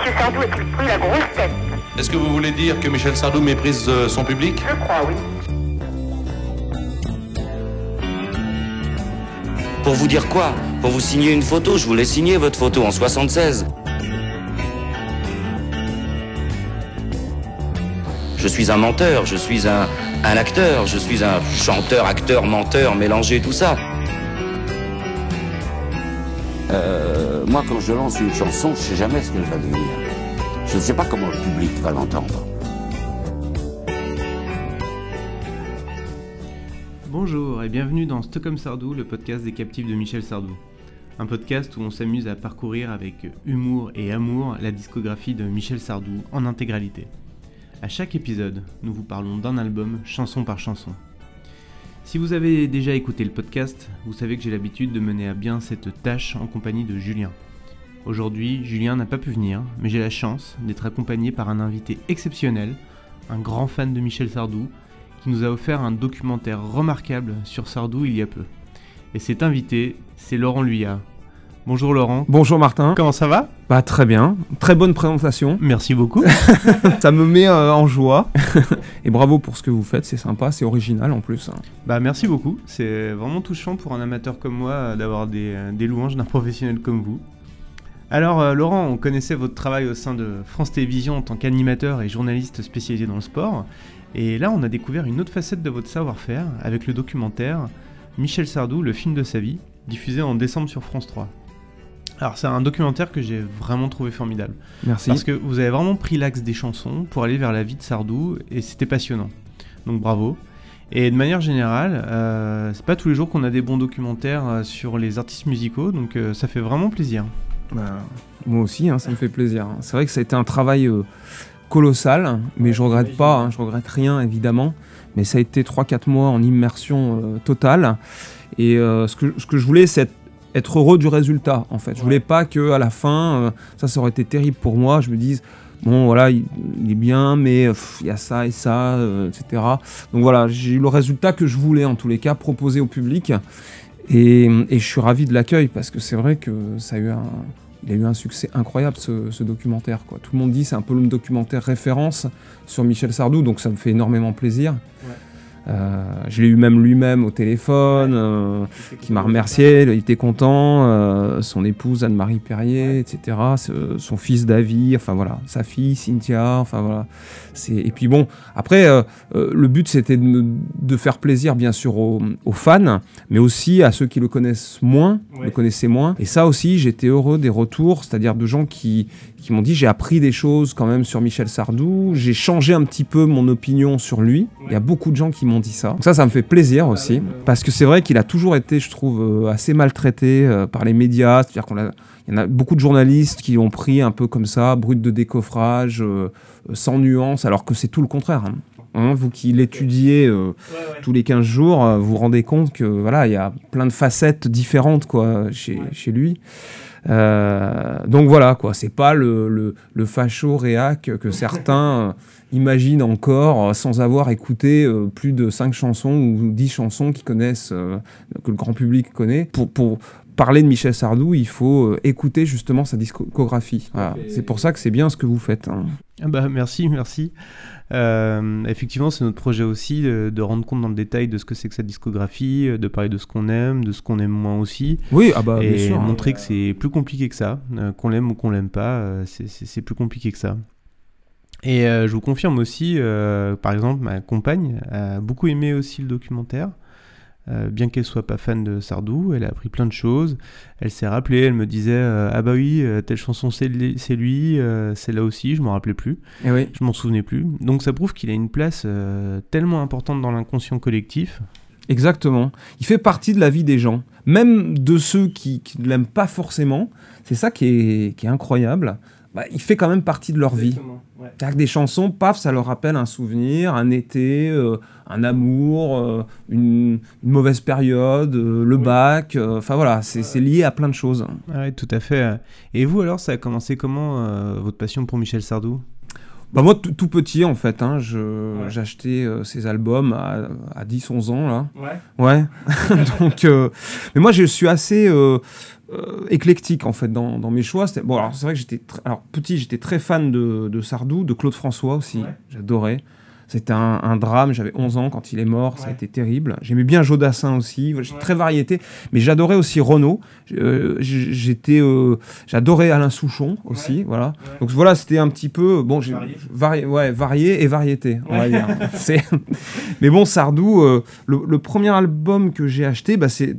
Monsieur Sardou a-t-il pris la grosse tête Est-ce que vous voulez dire que Michel Sardou méprise euh, son public? Je crois, oui. Pour vous dire quoi? Pour vous signer une photo Je voulais signer votre photo en 76. Je suis un menteur, je suis un, un acteur, je suis un chanteur, acteur, menteur, mélangé, tout ça. Euh, moi, quand je lance une chanson, je sais jamais ce qu'elle va devenir. Je ne sais pas comment le public va l'entendre. Bonjour et bienvenue dans Stockholm Sardou, le podcast des captifs de Michel Sardou. Un podcast où on s'amuse à parcourir avec humour et amour la discographie de Michel Sardou en intégralité. À chaque épisode, nous vous parlons d'un album, chanson par chanson. Si vous avez déjà écouté le podcast, vous savez que j'ai l'habitude de mener à bien cette tâche en compagnie de Julien. Aujourd'hui, Julien n'a pas pu venir, mais j'ai la chance d'être accompagné par un invité exceptionnel, un grand fan de Michel Sardou, qui nous a offert un documentaire remarquable sur Sardou il y a peu. Et cet invité, c'est Laurent Luyat. Bonjour Laurent. Bonjour Martin. Comment ça va? Bah très bien, très bonne présentation. Merci beaucoup. ça me met euh, en joie. Et bravo pour ce que vous faites, c'est sympa, c'est original en plus. Bah merci beaucoup. C'est vraiment touchant pour un amateur comme moi euh, d'avoir des, euh, des louanges d'un professionnel comme vous. Alors euh, Laurent, on connaissait votre travail au sein de France Télévisions en tant qu'animateur et journaliste spécialisé dans le sport. Et là, on a découvert une autre facette de votre savoir-faire avec le documentaire Michel Sardou, le film de sa vie, diffusé en décembre sur France 3. Alors c'est un documentaire que j'ai vraiment trouvé formidable. Merci. Parce que vous avez vraiment pris l'axe des chansons pour aller vers la vie de Sardou et c'était passionnant. Donc bravo. Et de manière générale, euh, c'est pas tous les jours qu'on a des bons documentaires euh, sur les artistes musicaux, donc euh, ça fait vraiment plaisir. Bah, moi aussi, hein, ça me fait plaisir. C'est vrai que ça a été un travail euh, colossal, mais je regrette pas, hein, je regrette rien évidemment. Mais ça a été 3-4 mois en immersion totale. Et ce, que, ce que je voulais, c'est être, être heureux du résultat en fait. Je voulais pas que à la fin, euh, ça, ça aurait été terrible pour moi. Je me dise, bon voilà, il, il est bien, mais il y a ça et ça, euh, etc. Donc voilà, j'ai eu le résultat que je voulais en tous les cas proposer au public. Et, et je suis ravi de l'accueil parce que c'est vrai que ça a eu un, il a eu un succès incroyable ce, ce documentaire. Quoi. Tout le monde dit c'est un peu le documentaire référence sur Michel Sardou, donc ça me fait énormément plaisir. Euh, je l'ai eu même lui-même au téléphone, euh, qui m'a remercié, il était content, euh, son épouse Anne-Marie Perrier, etc., ce- son fils David, enfin voilà, sa fille Cynthia, enfin voilà. Et puis bon, après, le but c'était de, faire plaisir bien sûr aux, aux fans, mais aussi à ceux qui le connaissent moins, Ouais. le connaissaient moins. Et ça aussi, j'étais heureux des retours, c'est-à-dire de gens qui, qui m'ont dit j'ai appris des choses quand même sur Michel Sardou, j'ai changé un petit peu mon opinion sur lui. Il y a beaucoup de gens qui m'ont dit ça. Donc ça, ça me fait plaisir aussi, parce que c'est vrai qu'il a toujours été, je trouve, euh, assez maltraité euh, par les médias. C'est-à-dire qu'on a, il y en a beaucoup de journalistes qui l'ont pris un peu comme ça, brut de décoffrage, euh, sans nuance, alors que c'est tout le contraire. hein. Hein, vous qui l'étudiez euh, tous les 15 jours, vous vous rendez compte que voilà, il y a plein de facettes différentes quoi chez, chez lui. Euh, donc voilà quoi, c'est pas le, le, le facho réac que certains euh, imaginent encore euh, sans avoir écouté plus de 5 chansons ou 10 chansons qu'ils connaissent, que le grand public connaît. Pour, pour parler de Michel Sardou, il faut euh, écouter justement sa discographie. Voilà. C'est pour ça que c'est bien ce que vous faites. hein. Ah bah merci, merci. Euh, effectivement, c'est notre projet aussi de, de rendre compte dans le détail de ce que c'est que sa discographie, euh, de parler de ce qu'on aime, de ce qu'on aime moins aussi, Oui, ah bah bien et sûr. hein. montrer que c'est plus compliqué que ça, euh, qu'on l'aime ou qu'on l'aime pas, euh, c'est- plus compliqué que ça. Et euh, je vous confirme aussi, euh, par exemple, ma compagne a beaucoup aimé aussi le documentaire. Euh, bien qu'elle soit pas fan de Sardou, elle a appris plein de choses. Elle s'est rappelée, elle me disait euh, ah bah oui euh, telle chanson c'est c'est lui, euh, celle-là aussi, je m'en rappelais plus. Eh oui. Je m'en souvenais plus. Donc ça prouve qu'il a une place tellement importante dans l'inconscient collectif. Exactement. Il fait partie de la vie des gens, même de ceux qui, qui ne l'aiment pas forcément. C'est ça qui est, qui est incroyable. Bah, il fait quand même partie de leur vie. C'est-à-dire que des chansons, paf, ça leur rappelle un souvenir, un été, euh, un amour, euh, une, une mauvaise période, euh, le bac. euh, Enfin voilà, c'est c'est lié à plein de choses. Ouais, tout à fait. Et vous alors, ça a commencé comment euh, votre passion pour Michel Sardou? Bah moi, tout petit, en fait. Hein, je- J'achetais euh, ces albums à, à 10-11 ans, là. Ouais. Donc, euh, mais moi, je suis assez euh, euh, éclectique, en fait, dans, dans mes choix. Bon, alors, c'est vrai que j'étais... Alors, petit, j'étais très fan de, de Sardou, de Claude François aussi. J'adorais. C'était un, un drame, j'avais 11 ans quand il est mort, ça a été terrible. J'aimais bien Jodassin aussi, j'ai très variété, mais j'adorais aussi Renaud. Euh, j'étais, euh, j'adorais Alain Souchon aussi, voilà. Donc voilà, c'était un petit peu bon, j'ai varié, ouais, varié et variété, on va dire. C'est- mais bon, Sardou, euh, le, le premier album que j'ai acheté, bah, c'est,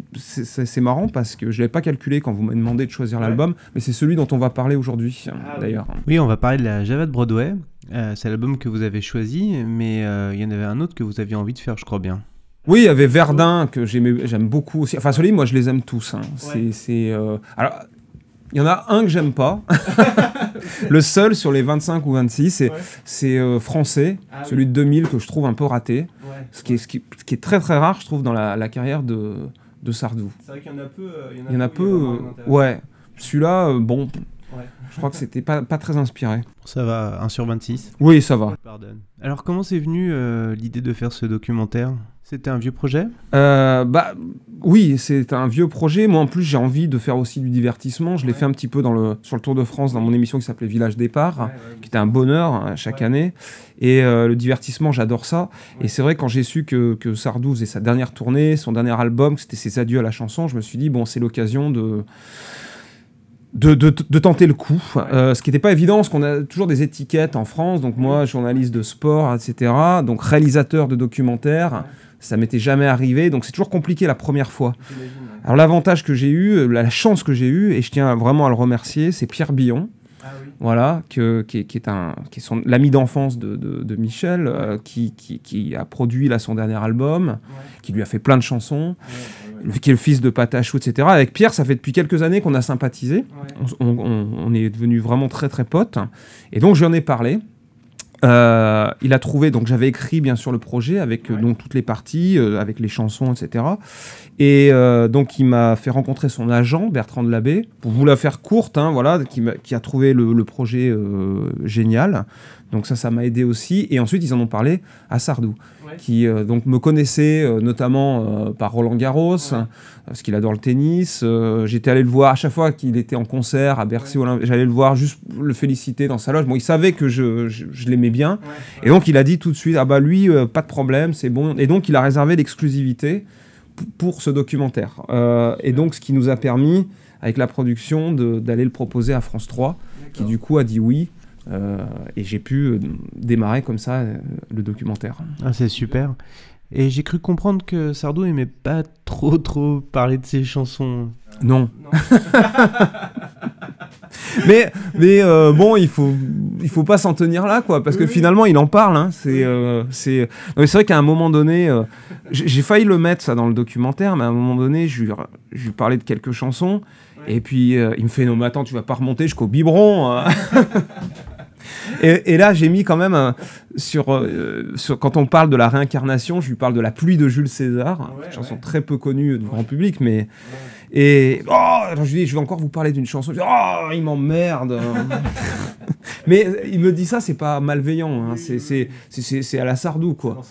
marrant parce que je l'avais pas calculé quand vous m'avez demandé de choisir l'album, mais c'est celui dont on va parler aujourd'hui, d'ailleurs. Oui, on va parler de la Java de Broadway. Euh, c'est l'album que vous avez choisi, mais euh, il y en avait un autre que vous aviez envie de faire, je crois bien. Oui, il y avait Verdun que j'aimais, j'aime beaucoup aussi. Enfin, celui, moi, je les aime tous. hein. C'est, c'est, euh, alors, il y en a un que j'aime pas. le seul sur les 25 ou 26, c'est, c'est euh, français, celui de 2000 que je trouve un peu raté. Ce, qui est, ce, qui, ce qui est très très rare, je trouve, dans la, la carrière de, de Sardou. C'est vrai qu'il y en a peu. Il y en a peu. euh, ouais. Celui-là, euh, je crois que c'était pas, pas très inspiré. Ça va, 1 sur 26. Oui, ça va. Alors, comment c'est venu euh, l'idée de faire ce documentaire? C'était un vieux projet? Euh, bah oui, c'est un vieux projet. Moi en plus j'ai envie de faire aussi du divertissement. Je l'ai fait un petit peu dans le, sur le Tour de France dans mon émission qui s'appelait Village Départ, qui était un bonheur hein, chaque année. Et euh, le divertissement, j'adore ça. Et c'est vrai quand j'ai su que, que Sardou faisait sa dernière tournée, son dernier album, que c'était ses adieux à la chanson, je me suis dit bon c'est l'occasion de de, de, de tenter le coup. Euh, ce qui n'était pas évident, parce qu'on a toujours des étiquettes en France. Donc moi, journaliste de sport, etc. Donc réalisateur de documentaires, ça m'était jamais arrivé. Donc c'est toujours compliqué la première fois. Alors l'avantage que j'ai eu, euh, la chance que j'ai eue, et je tiens vraiment à le remercier, c'est Pierre Billon. Voilà, que, qui, est, qui est un, qui est son l'ami d'enfance de, de, de Michel, euh, qui, qui, qui a produit là son dernier album, qui lui a fait plein de chansons, qui est le fils de Patachou, etc. Avec Pierre, ça fait depuis quelques années qu'on a sympathisé. On, on- on est devenus vraiment très très potes. Et donc je lui en ai parlé. Euh, il a trouvé, donc j'avais écrit bien sûr le projet avec euh, donc toutes les parties, euh, avec les chansons, etc. Et euh, donc il m'a fait rencontrer son agent Bertrand de Labbé, pour vous la faire courte, hein, voilà, qui, a trouvé le, le projet génial. Donc ça, ça m'a aidé aussi. Et ensuite ils en ont parlé à Sardou, qui euh, donc me connaissait euh, notamment euh, par Roland Garros, parce qu'il adore le tennis. J'étais allé le voir à chaque fois qu'il était en concert à Bercy, Olymp- j'allais le voir juste le féliciter dans sa loge. Bon, il savait que je, je, je l'aimais bien. Et donc il a dit tout de suite, ah bah lui, pas de problème, c'est bon. Et donc il a réservé l'exclusivité pour ce documentaire. Et donc ce qui nous a permis, avec la production, d'aller le proposer à France 3, qui du coup a dit oui. Euh, et j'ai pu euh, démarrer comme ça euh, le documentaire. Ah, c'est super. Et j'ai cru comprendre que Sardou aimait pas trop trop parler de ses chansons. Non. mais mais euh, bon, il faut il faut pas s'en tenir là quoi, parce que finalement il en parle. Hein, c'est euh, c'est c'est vrai qu'à un moment donné, euh, j'ai failli le mettre ça dans le documentaire, mais à un moment donné, je lui je lui parlais de quelques chansons. Et puis euh, il me fait non mais attends tu vas pas remonter jusqu'au biberon. Et, et là, j'ai mis quand même euh, sur, euh, sur. Quand on parle de la réincarnation, je lui parle de La pluie de Jules César, une chanson très peu connue du grand public, mais. Et. Oh alors je lui dis, je vais encore vous parler d'une chanson. Je dis, oh, il m'emmerde Mais euh, il me dit ça, c'est pas malveillant, hein, c'est- à la Sardou, quoi.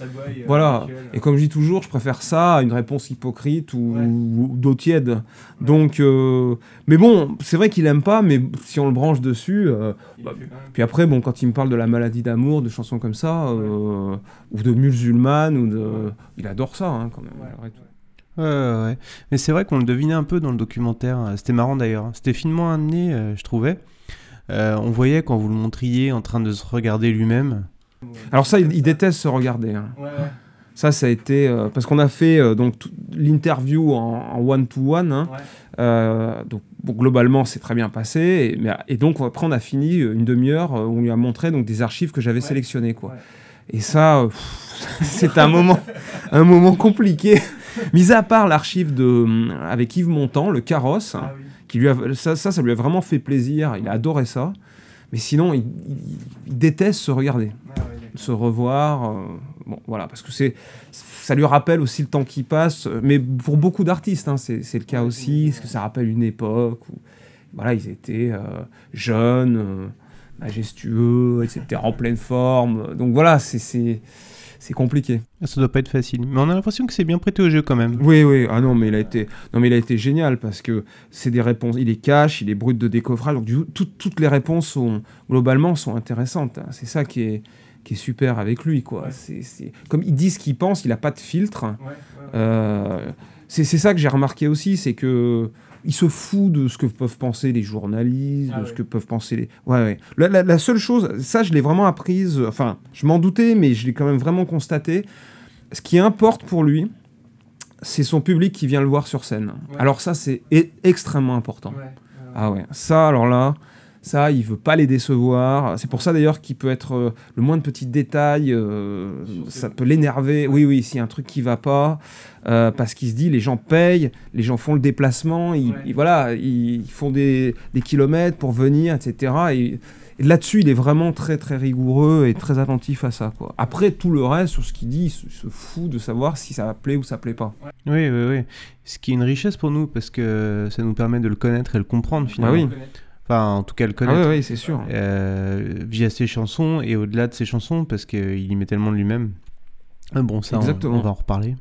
Voilà. Et comme je dis toujours, je préfère ça à une réponse hypocrite ou, ou d'eau tiède. Donc, euh, mais bon, c'est vrai qu'il aime pas, mais si on le branche dessus, euh, bah, puis après, bon, quand il me parle de la maladie d'amour, de chansons comme ça, euh, ou de musulmane, ou de, il adore ça, hein, quand même. Malgré tout. Ouais, ouais, ouais. Mais c'est vrai qu'on le devinait un peu dans le documentaire. C'était marrant d'ailleurs. C'était finement amené, euh, je trouvais. Euh, on voyait quand vous le montriez en train de se regarder lui-même. Alors ça, il, il déteste se regarder. hein. Ça, ça a été euh, parce qu'on a fait euh, donc l'interview en one to one. donc bon, globalement, c'est très bien passé. Et, mais- et donc après, on a fini une demi-heure où on lui a montré donc des archives que j'avais sélectionnées, quoi. Et ça, c'est un moment, un moment compliqué. Mis à part l'archive de hum, avec Yves Montand, le carrosse, hein, qui lui a, ça, ça, ça lui a vraiment fait plaisir. Il a adoré ça. Mais sinon, il, déteste se regarder, se revoir. euh, bon, voilà, parce que c'est, ça lui rappelle aussi le temps qui passe. euh, Mais pour beaucoup d'artistes, hein, c'est, c'est le cas aussi, parce que ça rappelle une époque où, voilà, ils étaient euh, jeunes, euh, majestueux, etc., en pleine forme. Donc voilà, c'est- c'est compliqué. Ah, Ça doit pas être facile. Mais on a l'impression que c'est bien prêté au jeu quand même. Oui, oui. Ah non, mais il a été, non, mais il a été génial parce que c'est des réponses. Il est cash, il est brut de décoffrage. Donc du coup, tout- toutes les réponses sont globalement sont intéressantes. hein. C'est ça qui est qui est super avec lui, quoi. C'est c'est- comme il dit ce qu'il pense, il n'a pas de filtre. Euh, c'est c'est ça que j'ai remarqué aussi, c'est que il se fout de ce que peuvent penser les journalistes, de ce que peuvent penser les. Ouais, ouais. La, la- la seule chose, ça, je l'ai vraiment apprise. Enfin, je m'en doutais, mais je l'ai quand même vraiment constaté. Ce qui importe pour lui, c'est son public qui vient le voir sur scène. Alors ça, c'est e- extrêmement important. Ah ouais, ça, alors là, ça, il veut pas les décevoir. C'est pour ça d'ailleurs qu'il peut être euh, le moins de petits détails, euh, ça peut l'énerver. Oui, oui, s'il y a un truc qui va pas, euh, parce qu'il se dit, les gens payent, les gens font le déplacement, ils, ils- voilà, ils, font des, des kilomètres pour venir, etc. Et, et là-dessus, il est vraiment très très rigoureux et très attentif à ça. Quoi. Après, tout le reste, sur ce qu'il dit, il se, se fout de savoir si ça plaît ou ça plaît pas. Oui, oui, oui. Ce qui est une richesse pour nous parce que ça nous permet de le connaître et le comprendre finalement. oui. Enfin, en tout cas, le Ah connaître. oui, oui, c'est sûr. euh, via ses chansons et au-delà de ses chansons parce qu'il y met tellement de lui-même. Ah Bon, ça, on- Exactement. On, va en reparler.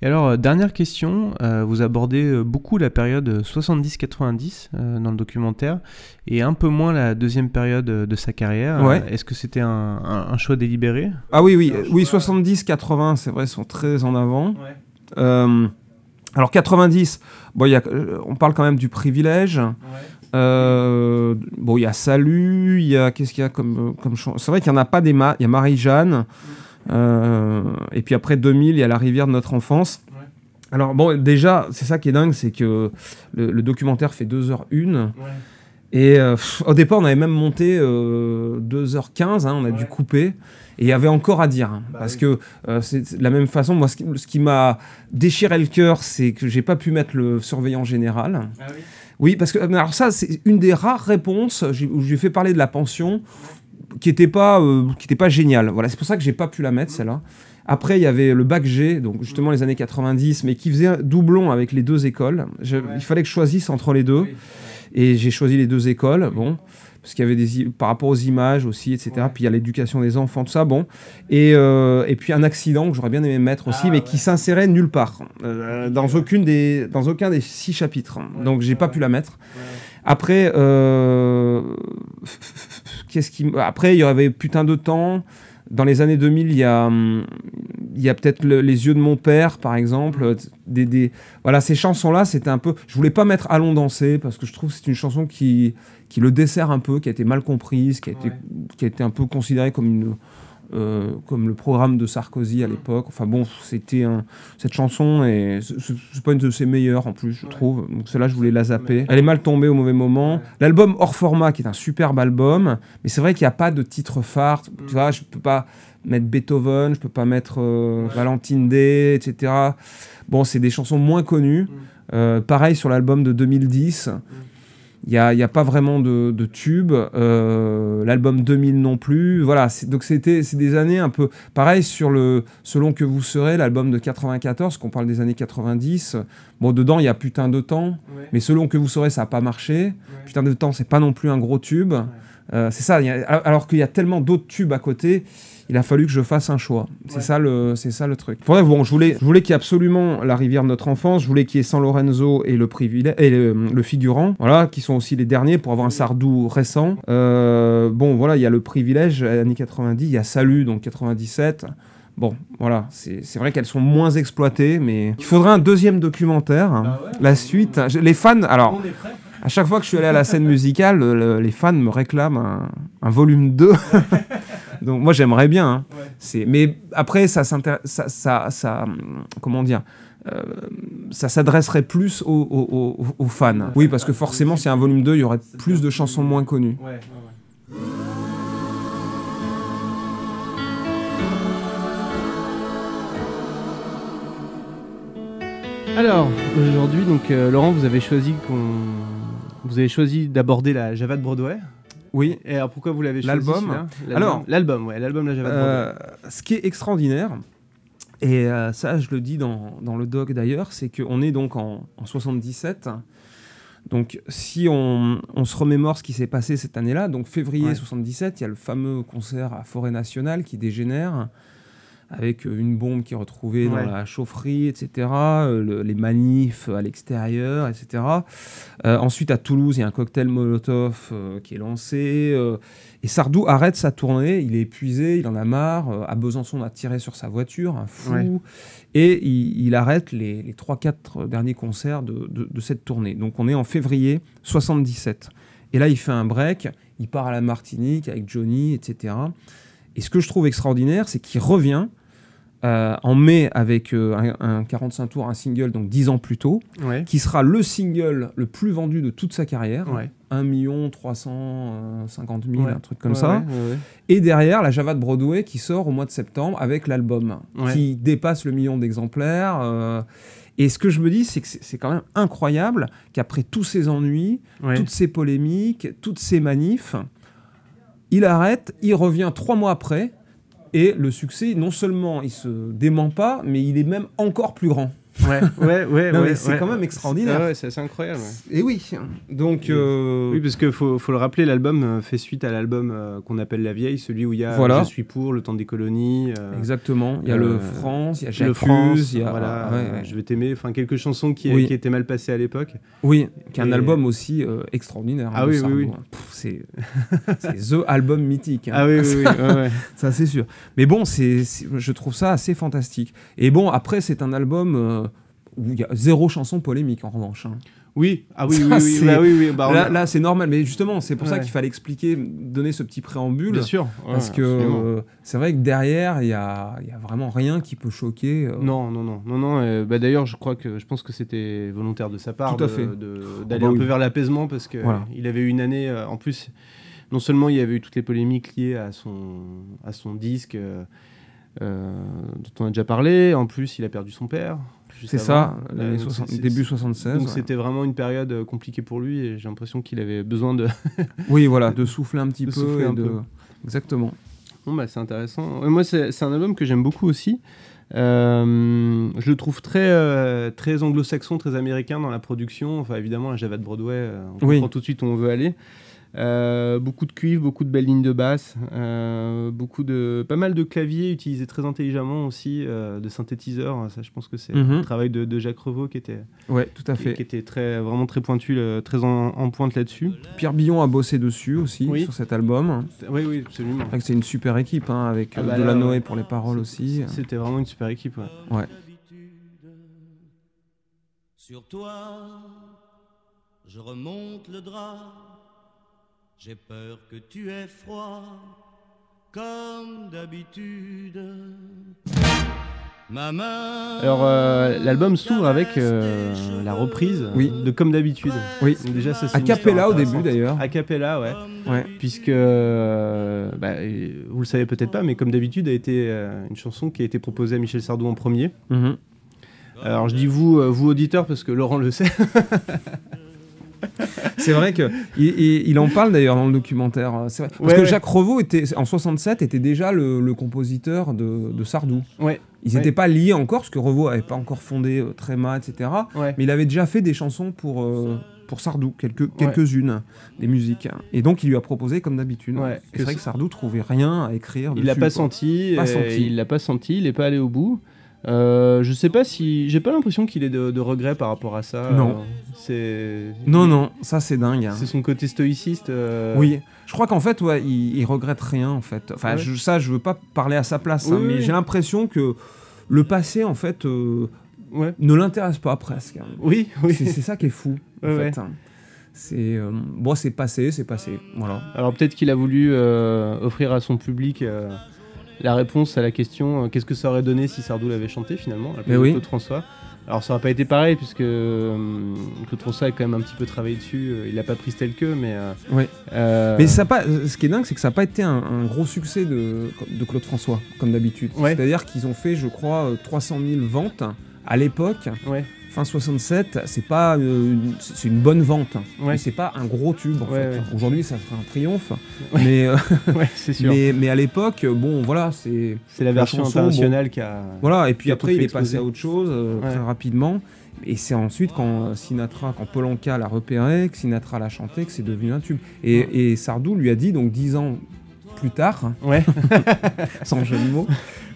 Et alors, euh, dernière question, euh, vous abordez euh, beaucoup la période 70-90 euh, dans le documentaire et un peu moins la deuxième période euh, de sa carrière. Ouais. Euh, Est-ce que c'était un, un- un choix délibéré? Ah oui, oui, euh, oui 70, 80, c'est vrai, sont très en avant. Euh, alors 90, bon, il y a, euh, on parle quand même du privilège. Euh, bon, il y a Salut, il y a qu'est-ce qu'il y a comme comme C'est vrai qu'il y en a pas des il y a Marie-Jeanne. euh, et puis après 2000, il y a La rivière de notre enfance. Alors bon, déjà, c'est ça qui est dingue, c'est que le, le documentaire fait 2h01. Et euh, pff, au départ, on avait même monté euh, 2h15, hein, on a dû couper. Et il y avait encore à dire. hein, parce que c'est de la même façon, moi, ce qui, m'a déchiré le cœur, c'est que j'ai pas pu mettre le surveillant général. oui. Parce que euh, alors ça, c'est une des rares réponses j'ai- où j'ai fait parler de la pension qui était pas, euh, qui était pas géniale. Voilà, c'est pour ça que j'ai pas pu la mettre, celle-là. Après, il y avait le bac G, donc justement les années 90, mais qui faisait un doublon avec les deux écoles. Je- Il fallait que je choisisse entre les deux. Et j'ai choisi les deux écoles, bon, parce qu'il y avait des par rapport aux images aussi, etc. Puis il y a l'éducation des enfants, tout ça, bon. Et, euh, et puis un accident que j'aurais bien aimé mettre aussi, mais qui s'insérait nulle part, euh, dans aucune des, dans aucun des six chapitres. Donc j'ai pas pu la mettre. Après, euh, qu'est-ce qui, après il y avait putain de temps. Dans les années 2000, il y a, hum, il y a peut-être le- les yeux de mon père, par exemple. Des, des- voilà, ces chansons-là, c'était un peu. Je voulais pas mettre Allons danser parce que je trouve que c'est une chanson qui, qui le dessert un peu, qui a été mal comprise, qui a été, qui a été un peu considérée comme une. euh, comme le programme de Sarkozy à l'époque. Enfin bon, c'était un- cette chanson et c'est- pas une de ses meilleures en plus, je trouve. Donc celle-là, je voulais la zapper. Elle est mal tombée au mauvais moment. L'album hors format, qui est un superbe album, mais c'est vrai qu'il n'y a pas de titre phare. Tu vois, je peux pas mettre Beethoven, je peux pas mettre euh, Valentine Day, etc. Bon, c'est des chansons moins connues. Euh, pareil sur l'album de 2010. Il n'y a, y a pas vraiment de, de tube. Euh, L'album 2000 non plus. Voilà, donc c'était c'est des années un peu... Pareil sur le Selon que vous serez, l'album de 94, qu'on parle des années 90. Bon, dedans, il y a Putain de temps. Mais Selon que vous serez, ça n'a pas marché. Putain de temps, c'est pas non plus un gros tube. Euh, c'est ça, a- alors qu'il y a tellement d'autres tubes à côté, il a fallu que je fasse un choix. C'est ça le, c'est ça le truc. Pour vrai, bon, je voulais, je voulais qu'il y ait absolument la rivière de notre enfance, je voulais qu'il y ait San Lorenzo et le privilège et le, le figurant, voilà, qui sont aussi les derniers pour avoir un Sardou récent. Euh, bon, voilà, il y a le privilège années 90, il y a Salut donc 97. Bon, voilà, c'est c'est vrai qu'elles sont moins exploitées, mais il faudrait un deuxième documentaire, hein. la suite. Les fans, alors. À chaque fois que je suis allé à la scène musicale, le- le- les fans me réclament un, un volume 2. Donc moi j'aimerais bien. hein. C'est- Mais après, ça, ça, ça, ça, comment dire euh, ça s'adresserait plus aux, aux- aux- aux fans. Oui, parce que forcément, s'il y a un volume 2, il y aurait plus de chansons moins connues. Alors, aujourd'hui, donc euh, Laurent, vous avez choisi qu'on. Vous avez choisi d'aborder la Java de Broadway. Oui. Et alors pourquoi vous l'avez choisi L'album. Alors- l'album, ouais, l'album La Java de Broadway. Euh, ce qui est extraordinaire, et euh, ça je le dis dans, dans le doc d'ailleurs, c'est qu'on est donc en, en 77. Donc, si on, on se remémore ce qui s'est passé cette année-là, donc février Ouais. 77, il y a le fameux concert à Forêt Nationale qui dégénère, avec une bombe qui est retrouvée Ouais. dans la chaufferie, etc., euh, le- les manifs à l'extérieur, etc. Euh, ensuite, à Toulouse, il y a un cocktail Molotov euh, qui est lancé. euh, et Sardou arrête sa tournée, il est épuisé, il en a marre. à Besançon, on a tiré sur sa voiture, un fou. Ouais. Et il, il arrête les, les 3-4 derniers concerts de, de- de cette tournée. Donc on est en février 77. Et là, il fait un break, il part à la Martinique avec Johnny, etc. Et ce que je trouve extraordinaire, c'est qu'il revient euh, en mai avec euh, un, un 45 tours, un single, donc 10 ans plus tôt, Ouais. qui sera le single le plus vendu de toute sa carrière. Ouais. 1 350 000, Ouais. un truc comme ça. Et derrière, la Java de Broadway qui sort au mois de septembre avec l'album, qui dépasse le million d'exemplaires. euh, et ce que je me dis, c'est que c'est quand même incroyable qu'après tous ces ennuis, toutes ces polémiques, toutes ces manifs, il arrête, il revient trois mois après, et le succès, non seulement il se dément pas, mais il est même encore plus grand. Ouais, ouais, ouais. Ouais, mais c'est ouais. quand même extraordinaire. Ah ouais, c'est assez incroyable. ouais. Et oui, donc... euh, Oui, parce qu'il faut, faut le rappeler, l'album euh, fait suite à l'album euh, qu'on appelle La Vieille, celui où il y a Voilà. Je suis pour, Le temps des colonies. euh, Exactement. Il y a euh, le France, il y a Le J'accuse, France, il y a voilà, ouais, ouais. Je vais t'aimer, enfin quelques chansons qui, Oui. qui étaient mal passées à l'époque. Oui, qui est un album aussi euh, extraordinaire. Ah hein, oui, oui, oui. C'est c'est the album mythique. hein. Ah oui, oui, oui. ouais, ouais. Ça, c'est sûr. Mais bon, c'est je trouve ça assez fantastique. Et bon, après, c'est un album euh, où il y a zéro chanson polémique, en revanche. hein. Oui, ah oui, Ça, oui, oui, bah oui, oui, bah, on là, c'est normal. Mais justement, c'est pour ça qu'il fallait expliquer, donner ce petit préambule. bien sûr. Parce que euh, c'est vrai que derrière, il y a, y a vraiment rien qui peut choquer. euh. Non, non, non, non, non. euh, bah d'ailleurs, je crois que je pense que c'était volontaire de sa part de- d'aller bah un peu vers l'apaisement parce que Voilà. il avait eu une année. euh, en plus, non seulement il y avait eu toutes les polémiques liées à son à son disque dont on a déjà parlé. En plus, il a perdu son père. C'est ça, Euh, donc 60 c'est- c'est- début 76. Donc ouais. c'était vraiment une période euh, compliquée pour lui et j'ai l'impression qu'il avait besoin de. Oui, voilà, de souffler un petit De peu. et un de... peu. Exactement. Bon bah c'est intéressant. Ouais, moi c'est un album que j'aime beaucoup aussi. Euh, je le trouve très euh, très anglo-saxon, très américain dans la production. Enfin évidemment la Java de Broadway, on Oui. comprend tout de suite où on veut aller. Euh, beaucoup de cuivre, beaucoup de belles lignes de basse, euh, beaucoup de pas mal de claviers utilisés très intelligemment aussi, euh, de synthétiseurs. Ça je pense que c'est Mhm. le travail de, de Jacques Revaux qui était Ouais, tout à fait. qui était très vraiment très pointu, le- très en, en pointe là-dessus. Pierre Billon a bossé dessus aussi, Oui. sur cet album. Oui oui absolument. C'est vrai que c'est une super équipe, hein, avec Ah bah de la là, Noé ouais. pour les paroles aussi. C'était vraiment une super équipe. ouais. Ouais. Sur toi, je remonte le drap. J'ai peur que tu aies froid, comme d'habitude. Ma main. Alors euh, l'album s'ouvre avec euh, la reprise Oui. de Comme d'habitude. Oui. Déjà ça c'est A cappella au début d'ailleurs. A cappella ouais. Ouais. Puisque euh, bah, vous le savez peut-être pas mais Comme d'habitude a été euh, une chanson qui a été proposée à Michel Sardou en premier. Mhm. Alors je dis vous euh, vous auditeurs parce que Laurent le sait. C'est vrai que il, il- il en parle d'ailleurs dans le documentaire. euh, c'est vrai. Parce Ouais, que ouais. Jacques Revaux était en 67 était déjà le, le compositeur de, de Sardou. ouais. Ils Ouais. n'étaient pas liés encore parce que Revaux avait pas encore fondé euh, Tréma, etc. Mais il avait déjà fait des chansons pour euh, pour Sardou, quelques quelques-unes des musiques. Et donc il lui a proposé comme d'habitude. C'est vrai Que Sardou trouvait rien à écrire. Il l'a pas senti, Pas euh, senti. il l'a pas senti, il est pas allé au bout. Euh, je sais pas si j'ai pas l'impression qu'il ait de, de regrets par rapport à ça. Non. Euh, c'est Non non, ça c'est dingue. hein. C'est son côté stoïciste. euh, Oui, je crois qu'en fait, ouais, il, il regrette rien en fait. Enfin, Ouais. je- ça, je veux pas parler à sa place, Oui, hein, mais oui. j'ai l'impression que le passé, en fait, Ouais. ne l'intéresse pas presque. hein. Oui, oui. C'est ça qui est fou. en Ouais, fait. C'est bon, c'est passé, c'est passé. Voilà. Alors peut-être qu'il a voulu offrir à son public la réponse à la question euh, qu'est-ce que ça aurait donné si Sardou l'avait chanté finalement à la place Mais de oui. Claude François. Alors ça n'aurait pas été pareil puisque euh, Claude François a quand même un petit peu travaillé dessus. euh, Il n'a pas pris tel que, mais. Ouais. Mais ça pas, ce qui est dingue, c'est que ça n'a pas été un, un gros succès de, de Claude François, comme d'habitude. Ouais. C'est-à-dire qu'ils ont fait, je crois, euh, 300 000 ventes à l'époque. Ouais. Fin 67, c'est pas euh, une- c'est une bonne vente, Ouais. mais c'est pas un gros tube en Ouais, fait. ouais. Aujourd'hui, ça serait un triomphe, Ouais. mais, euh, ouais, c'est sûr. mais mais à l'époque, bon, voilà, c'est C'est la version chanson, internationale qui a. voilà. Et puis après, il est passé à autre chose euh, Ouais. très rapidement. Et c'est ensuite quand Sinatra, quand Polanka l'a repéré, que Sinatra l'a chanté, que c'est devenu un tube. Et, et Sardou lui a dit, donc dix ans plus tard, Ouais. sans jeu de mots,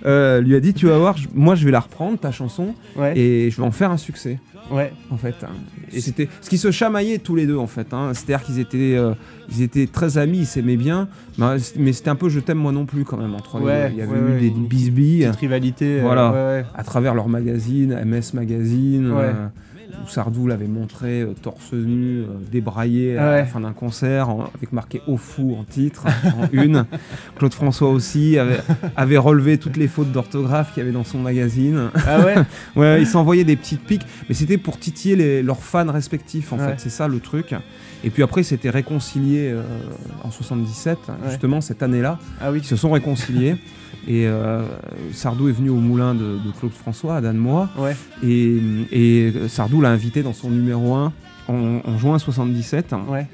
euh, lui a dit Tu vas voir, je- moi je vais la reprendre, ta chanson, Ouais. et je vais en faire un succès, Ouais. en fait. hein. Et c'était ce qui se chamaillaient tous les deux, en fait. hein. C'est-à-dire qu'ils étaient, euh, ils étaient très amis, ils s'aimaient bien, mais, mais c'était un peu je t'aime moi non plus, quand même, entre les Ouais, deux. Il y avait ouais, eu ouais, des une bisbilles Petite rivalité. euh, Voilà. ouais, ouais. à travers leur magazine, MS Magazine. Ouais. euh, où Sardou l'avait montré euh, torse nu, euh, débraillé à Ouais. la fin d'un concert, en- avec marqué au fou en titre, en une. Claude François aussi avait, avait relevé toutes les fautes d'orthographe qu'il y avait dans son magazine. Ah ouais Ouais, ils s'envoyaient des petites piques, mais c'était pour titiller les- leurs fans respectifs en Ouais. fait, c'est ça le truc. Et puis après, ils s'étaient réconciliés euh, en 77, Ouais. justement cette année-là. Ah oui. Ils se sont réconciliés. Et euh, Sardou est venu au moulin de, de Claude François, à Danemois. Ouais. Et, et Sardou l'a invité dans son numéro 1 en, en juin 77, Ouais.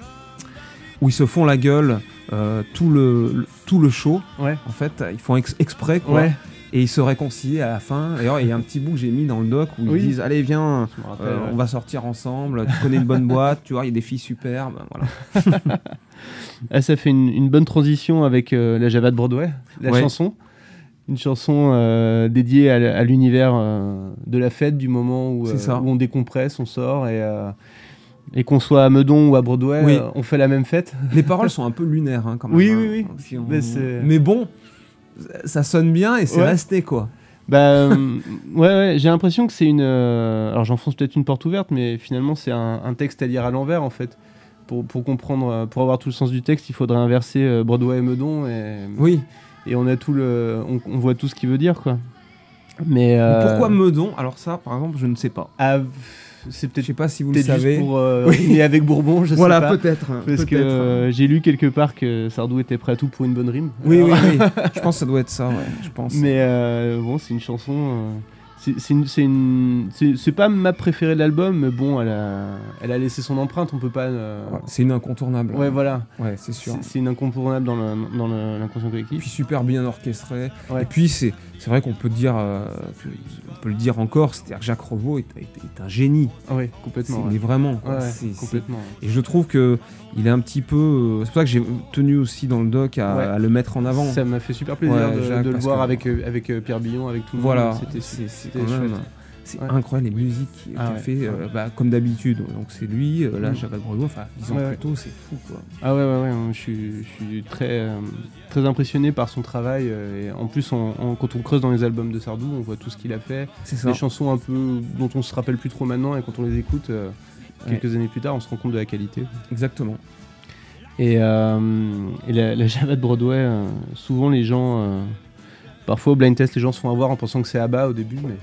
où ils se font la gueule euh, tout, le, le- tout le show. Ouais. En fait, ils font ex- exprès, quoi. Ouais. Et ils se réconcilient à la fin. D'ailleurs, il y a un petit bout que j'ai mis dans le doc où Oui. ils disent Allez, viens, rappelle. euh, ouais. on va sortir ensemble. Tu connais une bonne boîte, tu vois, il y a des filles superbes. Voilà. Ah, ça fait une, une bonne transition avec euh, la Java de Broadway, la Ouais. chanson. Une chanson euh, dédiée à, l'univers euh, de la fête, du moment où, euh, où on décompresse, on sort et, et qu'on soit à Meudon ou à Broadway, Oui. on fait la même fête. Les paroles sont un peu lunaires, hein, quand même. Oui, hein. oui, oui. Si on- Mais bon, ça sonne bien et c'est Ouais. resté, quoi. Bah, ouais, ouais, j'ai l'impression que c'est une. alors j'enfonce peut-être une porte ouverte, mais finalement c'est un, un texte à lire à l'envers en fait. Pour, pour comprendre, pour avoir tout le sens du texte, il faudrait inverser Broadway et Meudon et, Oui. Et on a tout le, on, on voit tout ce qu'il veut dire quoi. Mais, euh, Pourquoi Meudon? Alors ça, par exemple, je ne sais pas. ah, C'est Je peut-être sais pas si vous le savez. juste pour euh, Oui. avec Bourbon, je voilà, sais pas. peut-être. Parce que peut-être. euh, j'ai lu quelque part que Sardou était prêt à tout pour une bonne rime. Oui, Alors, oui, oui. je pense que ça doit être ça, ouais. Je pense. Mais euh, bon, c'est une chanson. C'est- pas ma préférée de l'album, mais bon, elle a, elle a laissé son empreinte. On peut pas. euh, Ouais, c'est une incontournable. Ouais, voilà. Ouais, c'est sûr. C'est une incontournable dans l'inconscient collectif. puis super bien orchestré. Ouais. Et puis c'est vrai qu'on peut dire, euh, on peut le dire encore, c'est-à-dire que Jacques Revaux est, est- est un génie. Ah ouais, complètement. Mais vraiment. quoi. Complètement. Et je trouve que il est un petit peu. euh, C'est pour ça que j'ai tenu aussi dans le doc à, le mettre en avant. Ça m'a fait super plaisir de, Jacques, de le voir que- avec, avec Pierre Billon, avec tout le Voilà, monde. C'était c'était quand même. chouette. C'est Ouais. incroyable les musiques qu'il Ah ouais. fait, euh, bah, comme d'habitude. Donc c'est lui, euh, là, Mm. Jacques Breuil, enfin, dix ans Ouais, plus tôt, c'est fou quoi. Ah ouais, ouais, ouais, je suis, je suis très, euh, très impressionné par son travail. euh, et en plus, on- on- quand on creuse dans les albums de Sardou, on voit tout ce qu'il a fait. C'est. Des chansons un peu dont on se rappelle plus trop maintenant, et quand on les écoute quelques années plus tard, on se rend compte de la qualité. Exactement. Et, et la, la Java de Broadway, souvent les gens, parfois au blind test, les gens se font avoir en pensant que c'est Abba au début, mais,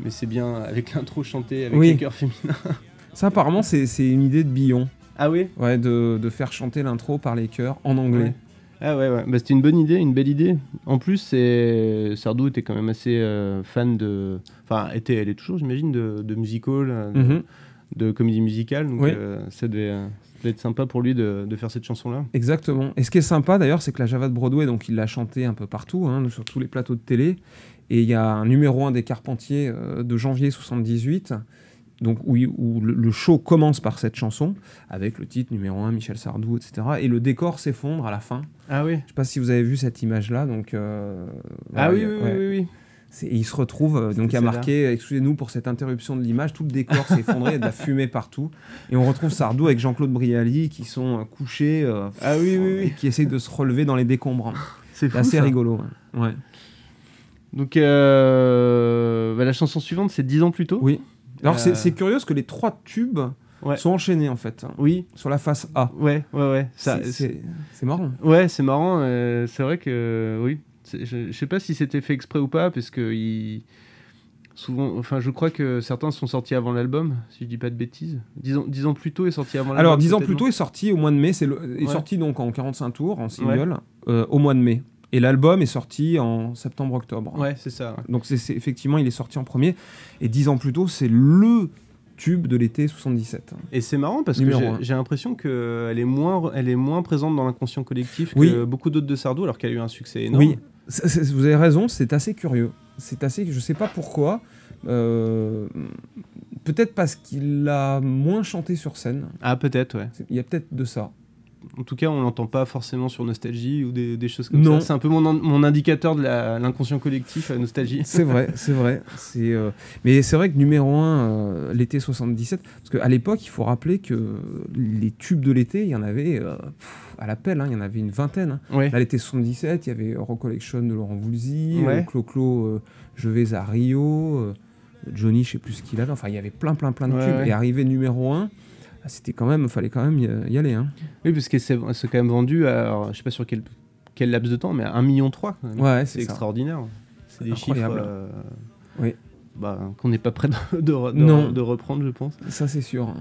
mais c'est bien avec l'intro chantée avec Oui. les chœurs féminins. Ça, apparemment, c'est c'est une idée de Billon. Ah oui? Ouais, de, de faire chanter l'intro par les chœurs en anglais. Ouais. Ah ouais, ouais. Bah, c'était une bonne idée, une belle idée. En plus, c'est... Sardou était quand même assez euh, fan de. Enfin, était, elle est toujours, j'imagine, de, de musical, euh, Mhm. De comédie musicale. Donc, Oui. euh, ça, devait, euh, ça devait être sympa pour lui de, de faire cette chanson-là. Exactement. Et ce qui est sympa d'ailleurs, c'est que la Java de Broadway, donc il l'a chanté un peu partout, hein, sur tous les plateaux de télé. Et il y a un numéro 1 des Carpentiers euh, de janvier 78, donc où, où le, le show commence par cette chanson, avec le titre numéro 1, Michel Sardou, etc. Et le décor s'effondre à la fin. Ah oui Je sais pas si vous avez vu cette image-là. Donc, Ah voilà, oui, il y a- oui, ouais. oui, oui, oui. Et il se retrouve, euh, donc il y a marqué Excusez-nous pour cette interruption de l'image, tout le décor s'est effondré, il y a de la fumée partout. Et on retrouve Sardou avec Jean-Claude Brialy qui sont euh, couchés, euh, Ah oui, oui, oui. et qui essayent de se relever dans les décombres. C'est C'est assez ça. rigolo. ouais. Ouais. Donc, euh, bah, la chanson suivante, c'est 10 ans plus tôt. Oui. Alors Euh, c'est curieux parce que les trois tubes Ouais. sont enchaînés en fait, hein, Oui, sur la face A. ouais, ouais, ouais. C'est- marrant. Ouais, c'est marrant. c'est vrai que oui. Je, je sais pas si c'était fait exprès ou pas, parce que il- souvent, enfin, je crois que certains sont sortis avant l'album, si je dis pas de bêtises. Dix ans plus tôt est sorti avant l'album. Alors, peut-être, plus tôt est sorti au mois de mai. C'est le- est Ouais. sorti donc en 45 tours en single euh, au mois de mai. Et l'album est sorti en septembre-octobre. Ouais, c'est ça. ouais. Donc c'est effectivement, il est sorti en premier. Et dix ans plus tôt, c'est le tube de l'été 77. Et c'est marrant parce que Numéro j'ai- l'impression qu'elle est moins, elle est moins présente dans l'inconscient collectif Oui. que beaucoup d'autres de Sardou, alors qu'elle a eu un succès énorme. Oui, vous avez raison, c'est assez curieux. C'est assez, je sais pas pourquoi. euh, peut-être parce qu'il a moins chanté sur scène. Ah, peut-être, ouais. Il y a peut-être de ça. En tout cas, on l'entend pas forcément sur Nostalgie ou des, des choses comme Non. ça. C'est un peu mon, mon indicateur de l'inconscient collectif, la Nostalgie. C'est vrai, c'est vrai. C'est, euh, Mais c'est vrai que numéro 1, l'été 77, parce qu'à l'époque, il faut rappeler que les tubes de l'été, il y en avait euh, pff, à l'appel, hein, il y en avait une vingtaine. hein. Ouais. Là, l'été 77, il y avait Recollection de Laurent Voulzy, Ouais. euh, Clo-Clo, euh, Je vais à Rio, euh, Johnny, je sais plus ce qu'il avait. Enfin, il y avait plein, plein, plein de Ouais, tubes. Et arrivé numéro 1, c'était quand même, fallait quand même y, y aller. Hein. Oui, parce que c'est quand même vendu à, alors, je sais pas sur quel, quel laps de temps, mais à 1,3 million. Ouais, c'est extraordinaire. C'est des chiffres euh, Oui. bah, qu'on n'est pas prêt de, de re- de- Non. de reprendre, je pense. Ça, c'est sûr.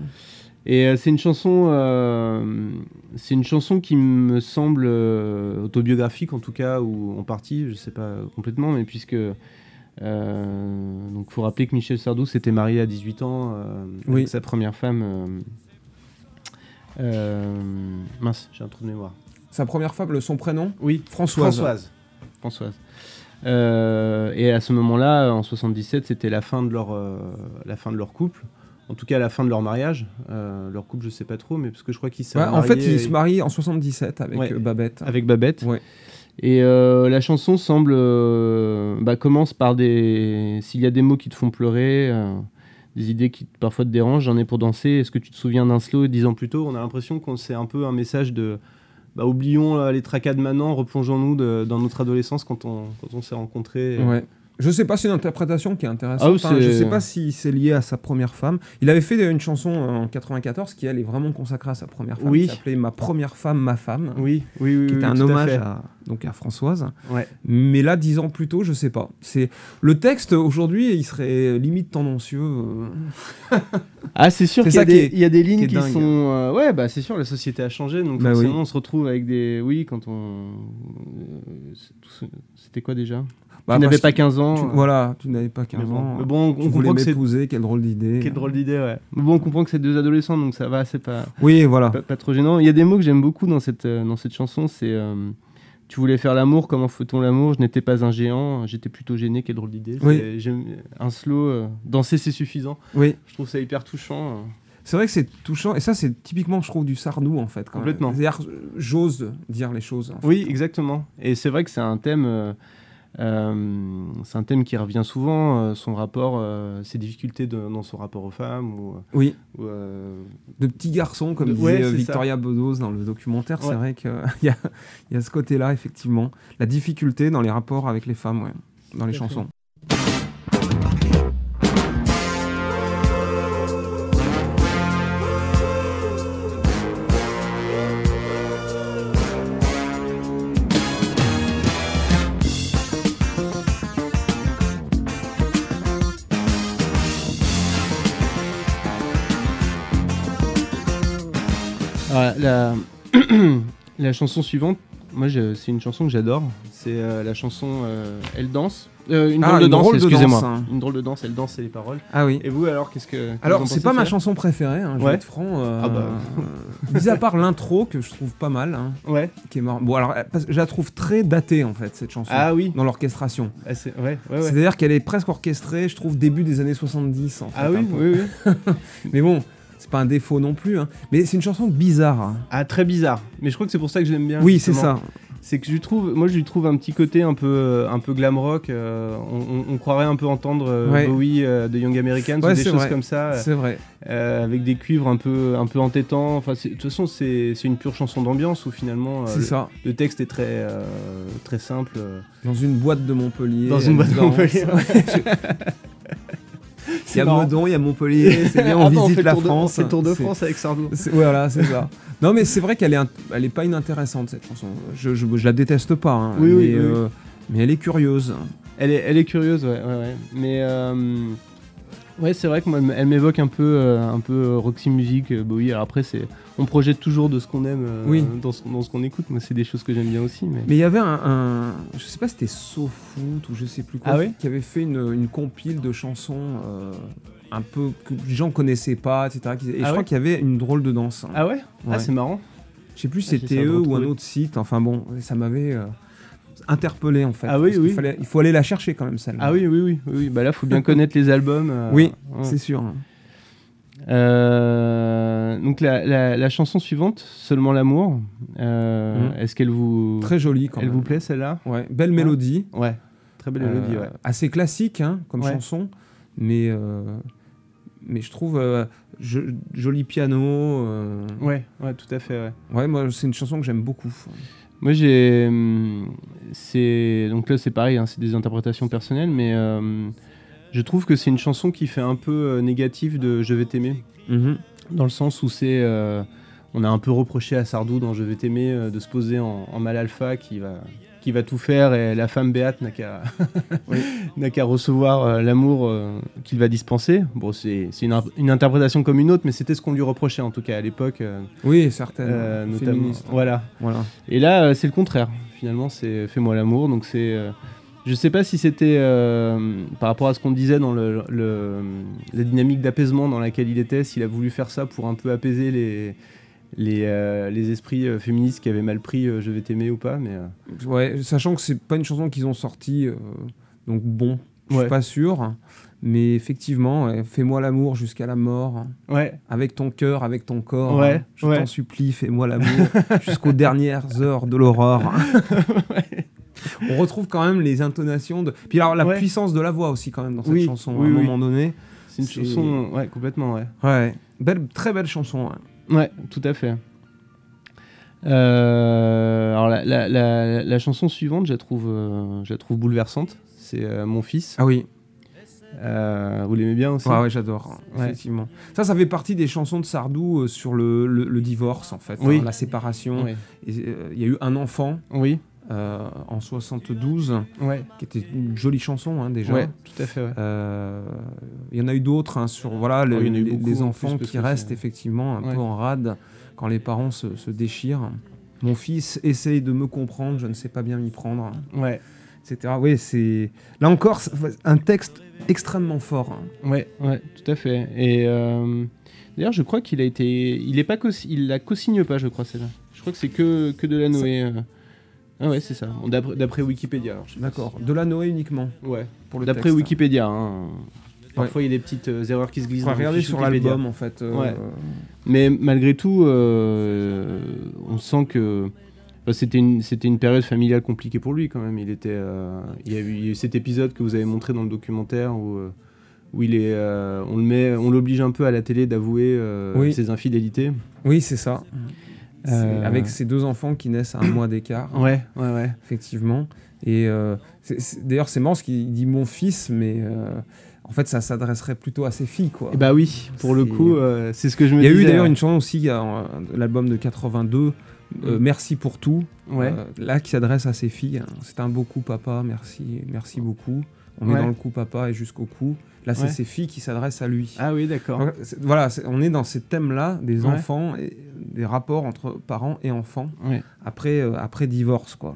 Et euh, c'est une chanson, euh, c'est une chanson qui me semble autobiographique en tout cas ou en partie, je sais pas complètement, mais puisque euh, donc faut rappeler que Michel Sardou s'était marié à 18 ans euh, Oui. avec sa première femme. Euh, mince, j'ai un trou de mémoire. Sa première femme, le- son prénom Oui, Françoise. Françoise. Françoise. Euh, et à ce moment-là, en 77, c'était la fin de leur euh, la fin de leur couple. En tout cas, la fin de leur mariage. Euh, leur couple, je sais pas trop, mais parce que je crois qu'ils se Ouais, En fait, mariés il se marie en 77 avec Ouais. euh, Babette. avec Babette. Ouais. Et euh, la chanson semble euh, bah, commence par des s'il y a des mots qui te font pleurer, euh, des idées qui parfois te dérangent, j'en ai pour danser. Est-ce que tu te souviens d'un slow dix ans plus tôt? On a l'impression qu'on c'est un peu un message de bah, oublions euh, les tracas de maintenant, replongeons-nous dans notre adolescence quand on s'est rencontrés. Je sais pas, c'est une interprétation qui est intéressante. Ah Enfin, je sais pas si c'est lié à sa première femme. Il avait fait une chanson en 94 qui elle est vraiment consacrée à sa première femme. Oui. Qui s'appelait Ma première femme, ma femme. Oui, oui, oui. Qui oui, était un à hommage à, donc à Françoise. Ouais. Mais là, dix ans plus tôt, je sais pas. C'est le texte aujourd'hui, il serait limite tendancieux. euh. Ah, c'est sûr qu'il y, a des- est- il y a des qui lignes qui, sont. euh, ouais, bah c'est sûr, la société a changé, donc Bah forcément on se retrouve avec des. Oui, quand on. euh, C'était quoi déjà? Bah, Tu n'avais pas que 15 ans. tu- euh, voilà, tu n'avais pas 15 mais bon. ans. Mais bon, on, tu on voulais comprend que c'est. m'épouser, quelle drôle d'idée. Quelle drôle d'idée, ouais. Mais bon, on comprend que c'est deux adolescents, donc ça va, c'est pas, Oui, voilà. pas, pas trop gênant. Il y a des mots que j'aime beaucoup dans cette, euh, dans cette chanson, c'est. euh, tu voulais faire l'amour, comment fait-on l'amour Je n'étais pas un géant, j'étais plutôt gêné, quelle drôle d'idée. Oui. Un slow, euh, danser c'est suffisant. Oui. Je trouve ça hyper touchant. euh. C'est vrai que c'est touchant, et ça c'est typiquement, je trouve, du Sardou en fait. Complètement. C'est-à-dire, j'ose dire les choses. en fait. Oui, exactement. Et c'est vrai que c'est un thème, euh, c'est un thème qui revient souvent, euh, son rapport, euh, ses difficultés de- dans son rapport aux femmes ou, Oui, ou, euh, de petits garçons, comme De- disait ouais, Victoria Bedos dans le documentaire, c'est vrai qu'il y a, il y a ce côté-là, effectivement. La difficulté dans les rapports avec les femmes, ouais, dans les chansons. La... la chanson suivante, moi c'est une chanson que j'adore. C'est euh, la chanson euh, Elle danse. Euh, une Ah, drôle de une danse, excusez-moi. hein. Une drôle de danse, elle danse, c'est les paroles. Ah oui. Et vous alors, qu'est-ce que. Alors, c'est pas ma chanson préférée, hein, je Ouais. vais être franc. Ah bah. mis à part l'intro, que je trouve pas mal, hein, Ouais. qui est marrant. Bon, alors, je la trouve très datée, en fait, cette chanson, Ah oui. dans l'orchestration. Ah, c'est- ouais, ouais. C'est-à-dire qu'elle est presque orchestrée, je trouve, début des années 70, en fait. Ah oui, oui, oui. Mais bon, c'est pas un défaut non plus. hein. Mais c'est une chanson bizarre. hein. Ah, très bizarre. Mais je crois que c'est pour ça que je l'aime bien. Oui, c'est ça. C'est que je trouve, moi je lui trouve un petit côté un peu, euh, un peu glam rock. euh, on, on- on croirait un peu entendre euh, Ouais. Bowie euh, de Young Americans Ouais, ou des choses vrai. comme ça, C'est vrai. avec des cuivres un peu, un peu entêtants. Enfin, de toute façon, c'est une pure chanson d'ambiance où finalement le, ça. le texte est très, très simple. Dans une boîte de Montpellier. Dans une boîte de. Montpellier, Il y a. Meudon, il y a Montpellier. C'est bien, on Attends, visite la tour de- France. on fait tour de France avec Sardou. Voilà, c'est ça. Non, mais c'est vrai qu'elle est, int- elle est pas inintéressante cette chanson. Je, je, je la déteste pas. hein, Oui, mais, oui, oui. euh, mais elle est curieuse. Elle est, elle est curieuse, ouais, ouais, ouais. Mais euh, ouais, c'est vrai que moi, elle m'évoque un peu, euh, un peu euh, Roxy Music, euh, Bowie. Alors après, c'est, on projette toujours de ce qu'on aime euh, Oui. dans, ce, dans ce qu'on écoute. Moi, c'est des choses que j'aime bien aussi. Mais, Mais il y avait un, un- je sais pas, si c'était SoFoot ou je sais plus quoi, Ah ouais qui avait fait une, une compile de chansons euh, un peu que les gens connaissaient pas, etc. Et je Ah crois ouais qu'il y avait une drôle de danse. hein. ah ouais, Ouais. Ah, c'est marrant. Je sais plus si Ah, c'était eux ou un autre site. Enfin bon, ça m'avait interpellé en fait. Ah oui, fallait- il faut aller la chercher quand même celle-là. Ah oui, oui, oui, oui. Bah là, faut bien connaître les albums. euh, Oui, ouais. c'est sûr. Euh, donc la, la- la chanson suivante, Seulement l'amour, euh, Mhm. est-ce qu'elle vous, Très jolie quand elle même. vous plaît celle-là? Ouais, belle mélodie. Ouais, très belle mélodie, ouais. Assez classique hein, comme Ouais. chanson, mais, mais je trouve euh, jo- joli piano. euh, Ouais, ouais, tout à fait, ouais. ouais, moi c'est une chanson que j'aime beaucoup. Moi, j'ai. hum, C'est. Donc là, c'est pareil, hein, c'est des interprétations personnelles, mais euh, je trouve que c'est une chanson qui fait un peu euh, négative de Je vais t'aimer. Mhm. Dans le sens où c'est. euh, on a un peu reproché à Sardou dans Je vais t'aimer euh, de se poser en, en mal alpha qui va, qui va tout faire et la femme béate n'a qu'à n'a qu'à recevoir euh, l'amour euh, qu'il va dispenser. Bon, c'est une, une interprétation comme une autre, mais c'était ce qu'on lui reprochait en tout cas à l'époque. euh, Oui, certaines. notamment. féministes. Voilà. Voilà. Et là, c'est le contraire. Finalement, c'est Fais-moi l'amour. Donc, c'est. je sais pas si c'était euh, par rapport à ce qu'on disait dans le, le- la dynamique d'apaisement dans laquelle il était, s'il a voulu faire ça pour un peu apaiser les, les, euh, les esprits euh, féministes qui avaient mal pris euh, Je vais t'aimer ou pas. Mais Ouais, sachant que c'est pas une chanson qu'ils ont sortie, donc bon, je Ouais. suis pas sûr. Mais effectivement, ouais, fais-moi l'amour jusqu'à la mort, ouais, avec ton cœur, avec ton corps. Ouais, hein. je ouais. t'en supplie, fais-moi l'amour jusqu'aux dernières heures de l'aurore. On retrouve quand même les intonations de. Puis alors la Ouais. puissance de la voix aussi quand même dans cette Oui, chanson. oui, à un oui. moment donné. c'est une C'est- chanson. Ouais, complètement, ouais. Ouais, belle, très belle chanson. ouais. Ouais, tout à fait. Euh, alors la, la- la- la chanson suivante, je la trouve, euh, je la trouve bouleversante. C'est euh, Mon fils. Ah oui, Euh, vous l'aimez bien aussi ouais, ouais, j'adore. Ouais. Effectivement. Ça, ça fait partie des chansons de Sardou sur le, le- le divorce en fait, Oui. hein, la séparation. Il y a eu un enfant Oui, euh, en 72, ouais, qui était une jolie chanson hein, déjà. ouais, tout à fait. Ouais. Euh, Il y en a eu d'autres hein, sur voilà, le- Oh, il y en a eu les, beaucoup, les en enfants qui restent effectivement un peu en rade quand les parents se, se déchirent. Mon fils essaye de me comprendre, je ne sais pas bien m'y prendre, Ouais, etc. Oui, c'est là encore un texte extrêmement fort. hein. ouais, ouais, tout à fait. Et euh, d'ailleurs, je crois qu'il a été, il est pas co il la co-signe pas, je crois celle-là. Je crois que c'est que que de la Noé. Ah ouais, c'est ça. D'après Wikipédia. D'accord. De la Noé uniquement Ouais. pour D'après. Wikipédia. hein. Parfois, il y a des petites euh, erreurs qui se glissent. Regarder fiches sur l'album en fait. euh, Ouais. Mais malgré tout, euh, on sent que enfin, c'était une, c'était une période familiale compliquée pour lui quand même. Il était, il y a eu, il y a eu cet épisode que vous avez montré dans le documentaire où, où il est, on le met, on l'oblige un peu à la télé d'avouer Oui. ses infidélités. Oui, c'est ça. Euh, Avec ses deux enfants qui naissent à un mois d'écart. Ouais, ouais, ouais. effectivement. Et euh, d'ailleurs, c'est marrant ce qu'il dit mon fils, mais euh, en fait, ça s'adresserait plutôt à ses filles, quoi. Et bah oui, pour le coup, c'est ce que je me Il y a disais. eu d'ailleurs une chanson aussi, l'album de 82, euh, Mm. Merci pour tout, Ouais. euh, là qui s'adresse à ses filles. C'est un beau coup, papa, merci, merci beaucoup. On est dans le coup, papa, et jusqu'au cou. Là, c'est Ouais. ses filles qui s'adressent à lui. Ah oui, d'accord. Voilà, on est dans ces thèmes-là, des Ouais. enfants, et des rapports entre parents et enfants, Ouais. après, euh, après divorce, quoi.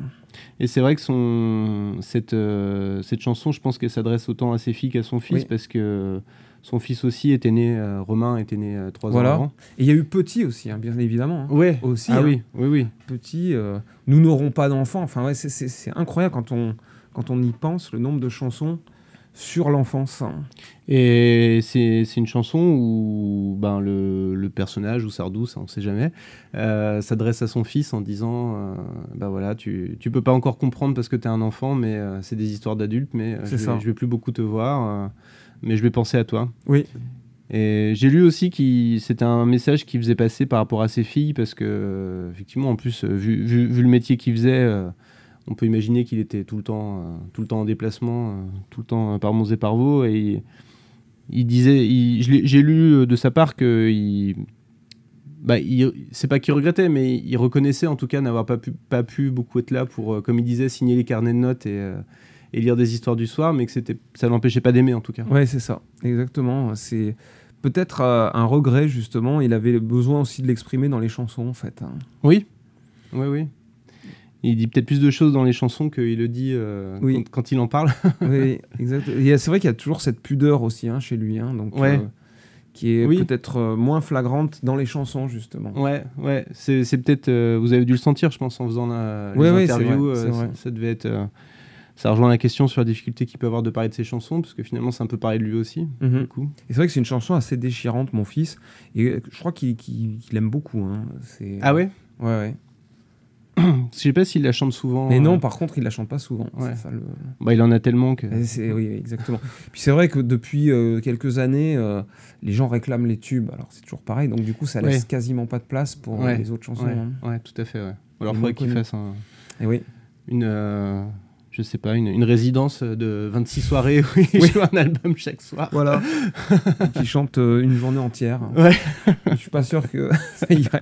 Et c'est vrai que son, cette, euh, cette chanson, je pense qu'elle s'adresse autant à ses filles qu'à son fils, Oui. parce que son fils aussi était né, euh, Romain était né euh, trois Voilà. ans avant. Et il y a eu Petit aussi, hein, bien évidemment. hein. Ouais, Aussi, Ah hein. oui, oui, oui. Petit, euh, nous n'aurons pas d'enfants. Enfin, ouais, c'est- c'est c'est incroyable quand on, quand on y pense, le nombre de chansons sur l'enfance. Et c'est c'est une chanson où ben, le, le personnage, ou Sardou, ça on sait jamais, euh, s'adresse à son fils en disant euh, bah voilà, tu, tu peux pas encore comprendre parce que tu es un enfant, mais euh, c'est des histoires d'adultes, mais euh, je, ça. vais, je vais plus beaucoup te voir, mais je vais penser à toi. Oui. Et j'ai lu aussi que c'était un message qu'il faisait passer par rapport à ses filles, parce que, effectivement, en plus, vu, vu- vu le métier qu'il faisait, on peut imaginer qu'il était tout le temps, euh, tout le temps en déplacement, euh, tout le temps euh, par Mons et par Vaux, et il, il disait, j'ai lu de sa part que il, bah, il- c'est pas qu'il regrettait, mais il reconnaissait en tout cas n'avoir pas pu, pas pu beaucoup être là pour, comme il disait, signer les carnets de notes et, et lire des histoires du soir, mais que c'était, ça l'empêchait pas d'aimer en tout cas. Ouais, c'est ça, exactement. C'est peut-être un regret, justement. Il avait besoin aussi de l'exprimer dans les chansons, en fait. hein. Oui, oui, oui. Il dit peut-être plus de choses dans les chansons qu'il le dit euh, Oui. quand, quand il en parle. oui, exact. Euh, C'est vrai qu'il y a toujours cette pudeur aussi hein, chez lui, hein, donc, Ouais. euh, qui est Oui. peut-être euh, moins flagrante dans les chansons, justement. ouais, ouais. C'est peut-être. vous avez dû le sentir, je pense, en faisant la, les Ouais, ouais, interviews. vrai, ça, ça devait être. ça rejoint la question sur la difficulté qu'il peut avoir de parler de ses chansons, parce que finalement, c'est un peu parler de lui aussi. Mhm. Du coup. Et c'est vrai que c'est une chanson assez déchirante, mon fils. Et je crois qu'il qu'il- qu'il aime beaucoup. hein. Ah ouais? Ouais, ouais. Je sais pas s'il la chante souvent. Mais euh, non, par contre, il la chante pas souvent. Ouais. C'est ça, le- bah, il en a tellement que. Oui, exactement. Puis c'est vrai que depuis euh, quelques années, euh, les gens réclament les tubes. Alors c'est toujours pareil, donc du coup, ça laisse Ouais. quasiment pas de place pour euh, Ouais. les autres chansons. Ouais, hein. ouais, tout à fait. Ouais. Alors, il faudrait moins qu'il connus. fasse un- Et oui. une. euh, je sais pas, une, une résidence de 26 soirées où il Oui. joue un album chaque soir. Voilà. qui chante euh, une journée entière. Ouais. Je suis pas sûr que ça irait.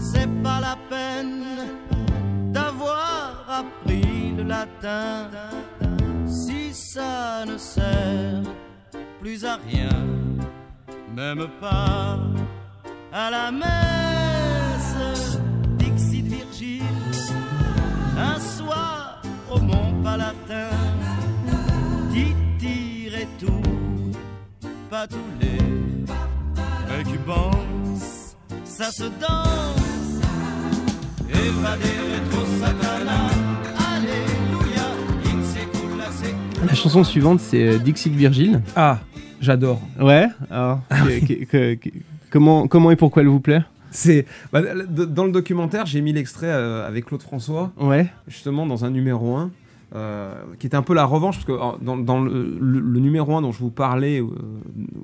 C'est pas la peine d'avoir appris le latin si ça ne sert plus à rien, même pas à la messe. Dixit Virgile, un soir au Mont Palatin, pas tous les récumbences, ça se danse. Évadé rétro satana, alléluia, in secula secula. La chanson suivante, c'est euh, Dixit Virgile. Ah, j'adore. Ouais. Alors, que- que- que- que- comment, comment et pourquoi elle vous plaît? C'est bah, dans le documentaire, j'ai mis l'extrait euh, avec Claude François, Ouais. justement dans un numéro 1, euh, qui était un peu la revanche, parce que dans, dans le, le- le numéro 1 dont je vous parlais, euh,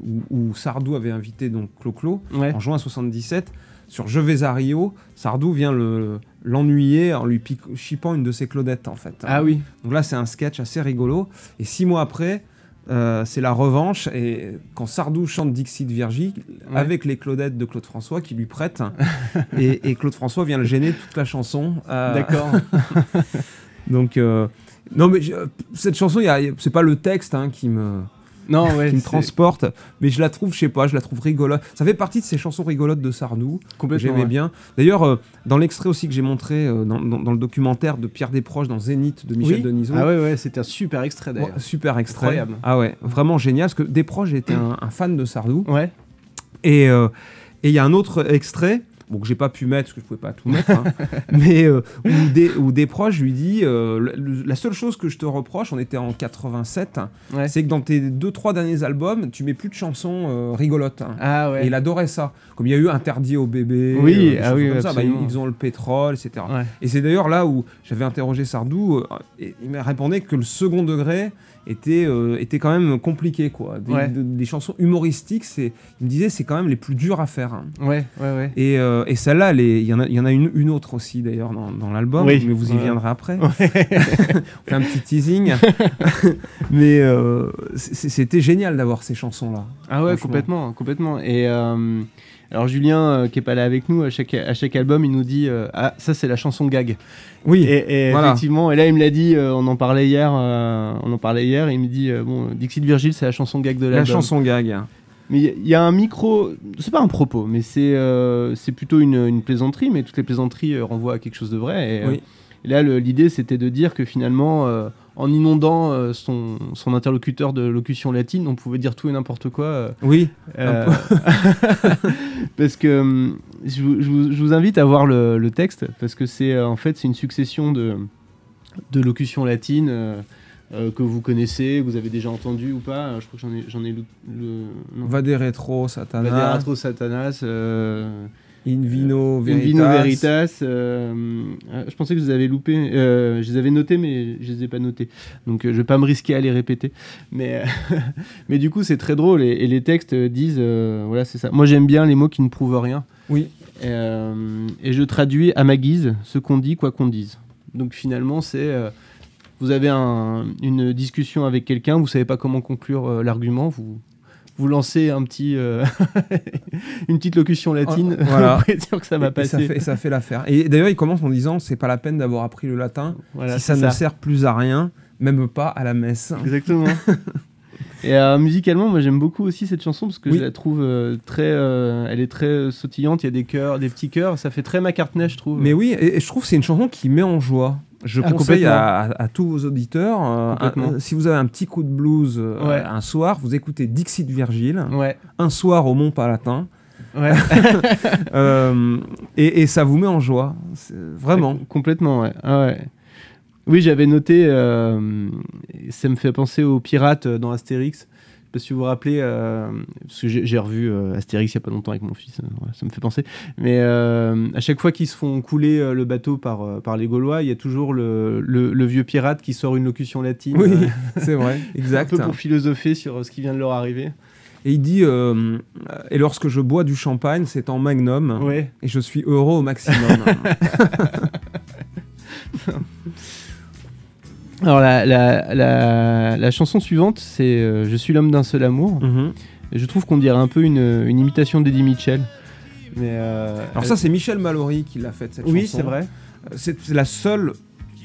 où, où Sardou avait invité donc Clo-Clo, Ouais. en juin 77, sur Je vais à Rio, Sardou vient le- l'ennuyer en lui chipant une de ses Claudettes, en fait. Ah oui. Donc là, c'est un sketch assez rigolo. Et six mois après, euh, c'est la revanche. Et quand Sardou chante Dixit Virgile, Ouais. avec les Claudettes de Claude François qui lui prêtent, et, et Claude François vient le gêner toute la chanson. Euh, D'accord. Donc, euh, non, mais je- cette chanson, il y a- il y a- c'est pas le texte hein, qui me, non, ouais. qui me c'est transporte, mais je la trouve, je sais pas, je la trouve rigolote. Ça fait partie de ces chansons rigolotes de Sardou que Complètement. j'aimais ouais. bien. D'ailleurs, euh, dans l'extrait aussi que j'ai montré euh, dans, dans- dans le documentaire de Pierre Desproges dans Zénith de Michel Oui. Denisot, Ah ouais, ouais, c'était un super extrait Ouais, d'ailleurs. super extrait. Incroyable. Ah ouais, vraiment génial. Parce que Desproges était un, un fan de Sardou. Ouais. Et euh, et il y a un autre extrait. Bon, que j'ai pas pu mettre parce que je pouvais pas tout mettre, hein, mais euh, où, des, où Desproges lui dit euh, le- la seule chose que je te reproche, on était en 87, Ouais. c'est que dans tes deux trois derniers albums, tu mets plus de chansons euh, rigolotes. hein. Ah ouais. Et il adorait ça. Comme il y a eu Interdit au bébé, Oui, des ah choses oui, comme ça, bah, ils, ont le pétrole, etc. Ouais. Et c'est d'ailleurs là où j'avais interrogé Sardou, euh, et il m'a répondu que le second degré était, euh, était quand même compliqué. Quoi. Des, Ouais. de- des chansons humoristiques, c'est, il me disait c'est quand même les plus durs à faire. hein. Ouais, ouais, ouais. Et, euh, et celle-là, il y en a, y en a une, une autre aussi d'ailleurs dans, dans l'album, Oui. mais vous y Ouais. viendrez après. On fait un petit teasing. mais euh, c'était génial d'avoir ces chansons-là. Ah ouais, complètement, complètement. Et alors Julien, euh, qui est pas là avec nous, à chaque, à chaque album, il nous dit euh, ah ça c'est la chanson gag. Oui, Et, et voilà. effectivement, et là il me l'a dit, euh, on en parlait hier, on en parlait hier, et il me dit bon Dixit Virgile c'est la chanson gag de la l'album. chanson gag. Mais il y- a un micro, c'est pas un propos, mais c'est c'est plutôt une, une plaisanterie, mais toutes les plaisanteries renvoient à quelque chose de vrai. Et, Oui. et là l'idée c'était de dire que finalement, en inondant euh, son, son interlocuteur de locution latine, on pouvait dire tout et n'importe quoi. euh, Oui, euh, parce que je vous, je vous- je vous invite à voir le, le texte parce que c'est en fait c'est une succession de, de locutions latines que vous connaissez, que vous avez déjà entendu ou pas. Je crois que j'en ai j'en ai lu- le non. va des rétros, Satanas. Vaderatro Satanas, In vino In veritas. Vino Veritas. euh, euh, je pensais que je les avais loupés. euh, je les avais notés, mais je les ai pas notés. Donc euh, je vais pas me risquer à les répéter. Mais, euh, mais du coup, c'est très drôle. Et, et les textes disent euh, voilà, c'est ça. Moi, j'aime bien les mots qui ne prouvent rien. Oui. Euh, et je traduis à ma guise ce qu'on dit, quoi qu'on dise. Donc finalement, c'est. euh, vous avez un- une discussion avec quelqu'un, vous savez pas comment conclure euh, l'argument, vous, vous lancez un petit, euh, une petite locution latine, Oh, voilà. vous pouvez dire que ça va Et- et ça passer. fait, ça fait l'affaire. Et d'ailleurs, il commence en disant c'est pas la peine d'avoir appris le latin Voilà, si ça ne sert plus à rien, même pas à la messe. Exactement. Et euh, musicalement, moi j'aime beaucoup aussi cette chanson parce que Oui. je la trouve euh, très, euh, elle est très sautillante. Il y a des chœurs, des petits chœurs. Ça fait très McCartney, je trouve. Mais oui, et, et je trouve que c'est une chanson qui met en joie. Je Ah, conseille à, tous vos auditeurs, euh, un- si vous avez un petit coup de blues euh, Ouais. un soir, vous écoutez Dixit Virgile, Ouais, un soir au Mont Palatin, ouais. euh, et, et ça vous met en joie. Vraiment. Com- Complètement, ouais. Ah ouais. Oui, j'avais noté, euh, ça me fait penser aux pirates euh, dans Astérix. Je sais pas si vous vous rappelez, euh, parce que j'ai revu euh, Astérix il n'y a pas longtemps avec mon fils, euh, voilà, ça me fait penser. Mais euh, à chaque fois qu'ils se font couler euh, le bateau par, euh, par les Gaulois, il y a toujours le, le- le vieux pirate qui sort une locution latine. Oui, euh, c'est vrai, un exact. peu pour philosopher sur euh, ce qui vient de leur arriver. Et il dit euh, Et lorsque je bois du champagne, c'est en magnum, Ouais. et je suis heureux au maximum. Alors la, la, la, la chanson suivante, c'est euh, Je suis l'homme d'un seul amour. Mhm. Je trouve qu'on dirait un peu une, une imitation d'Eddie Mitchell. Mais euh, Alors, ça, c'est Michel Mallory qui l'a faite, cette oui, chanson. c'est vrai. Euh, C'est la seule,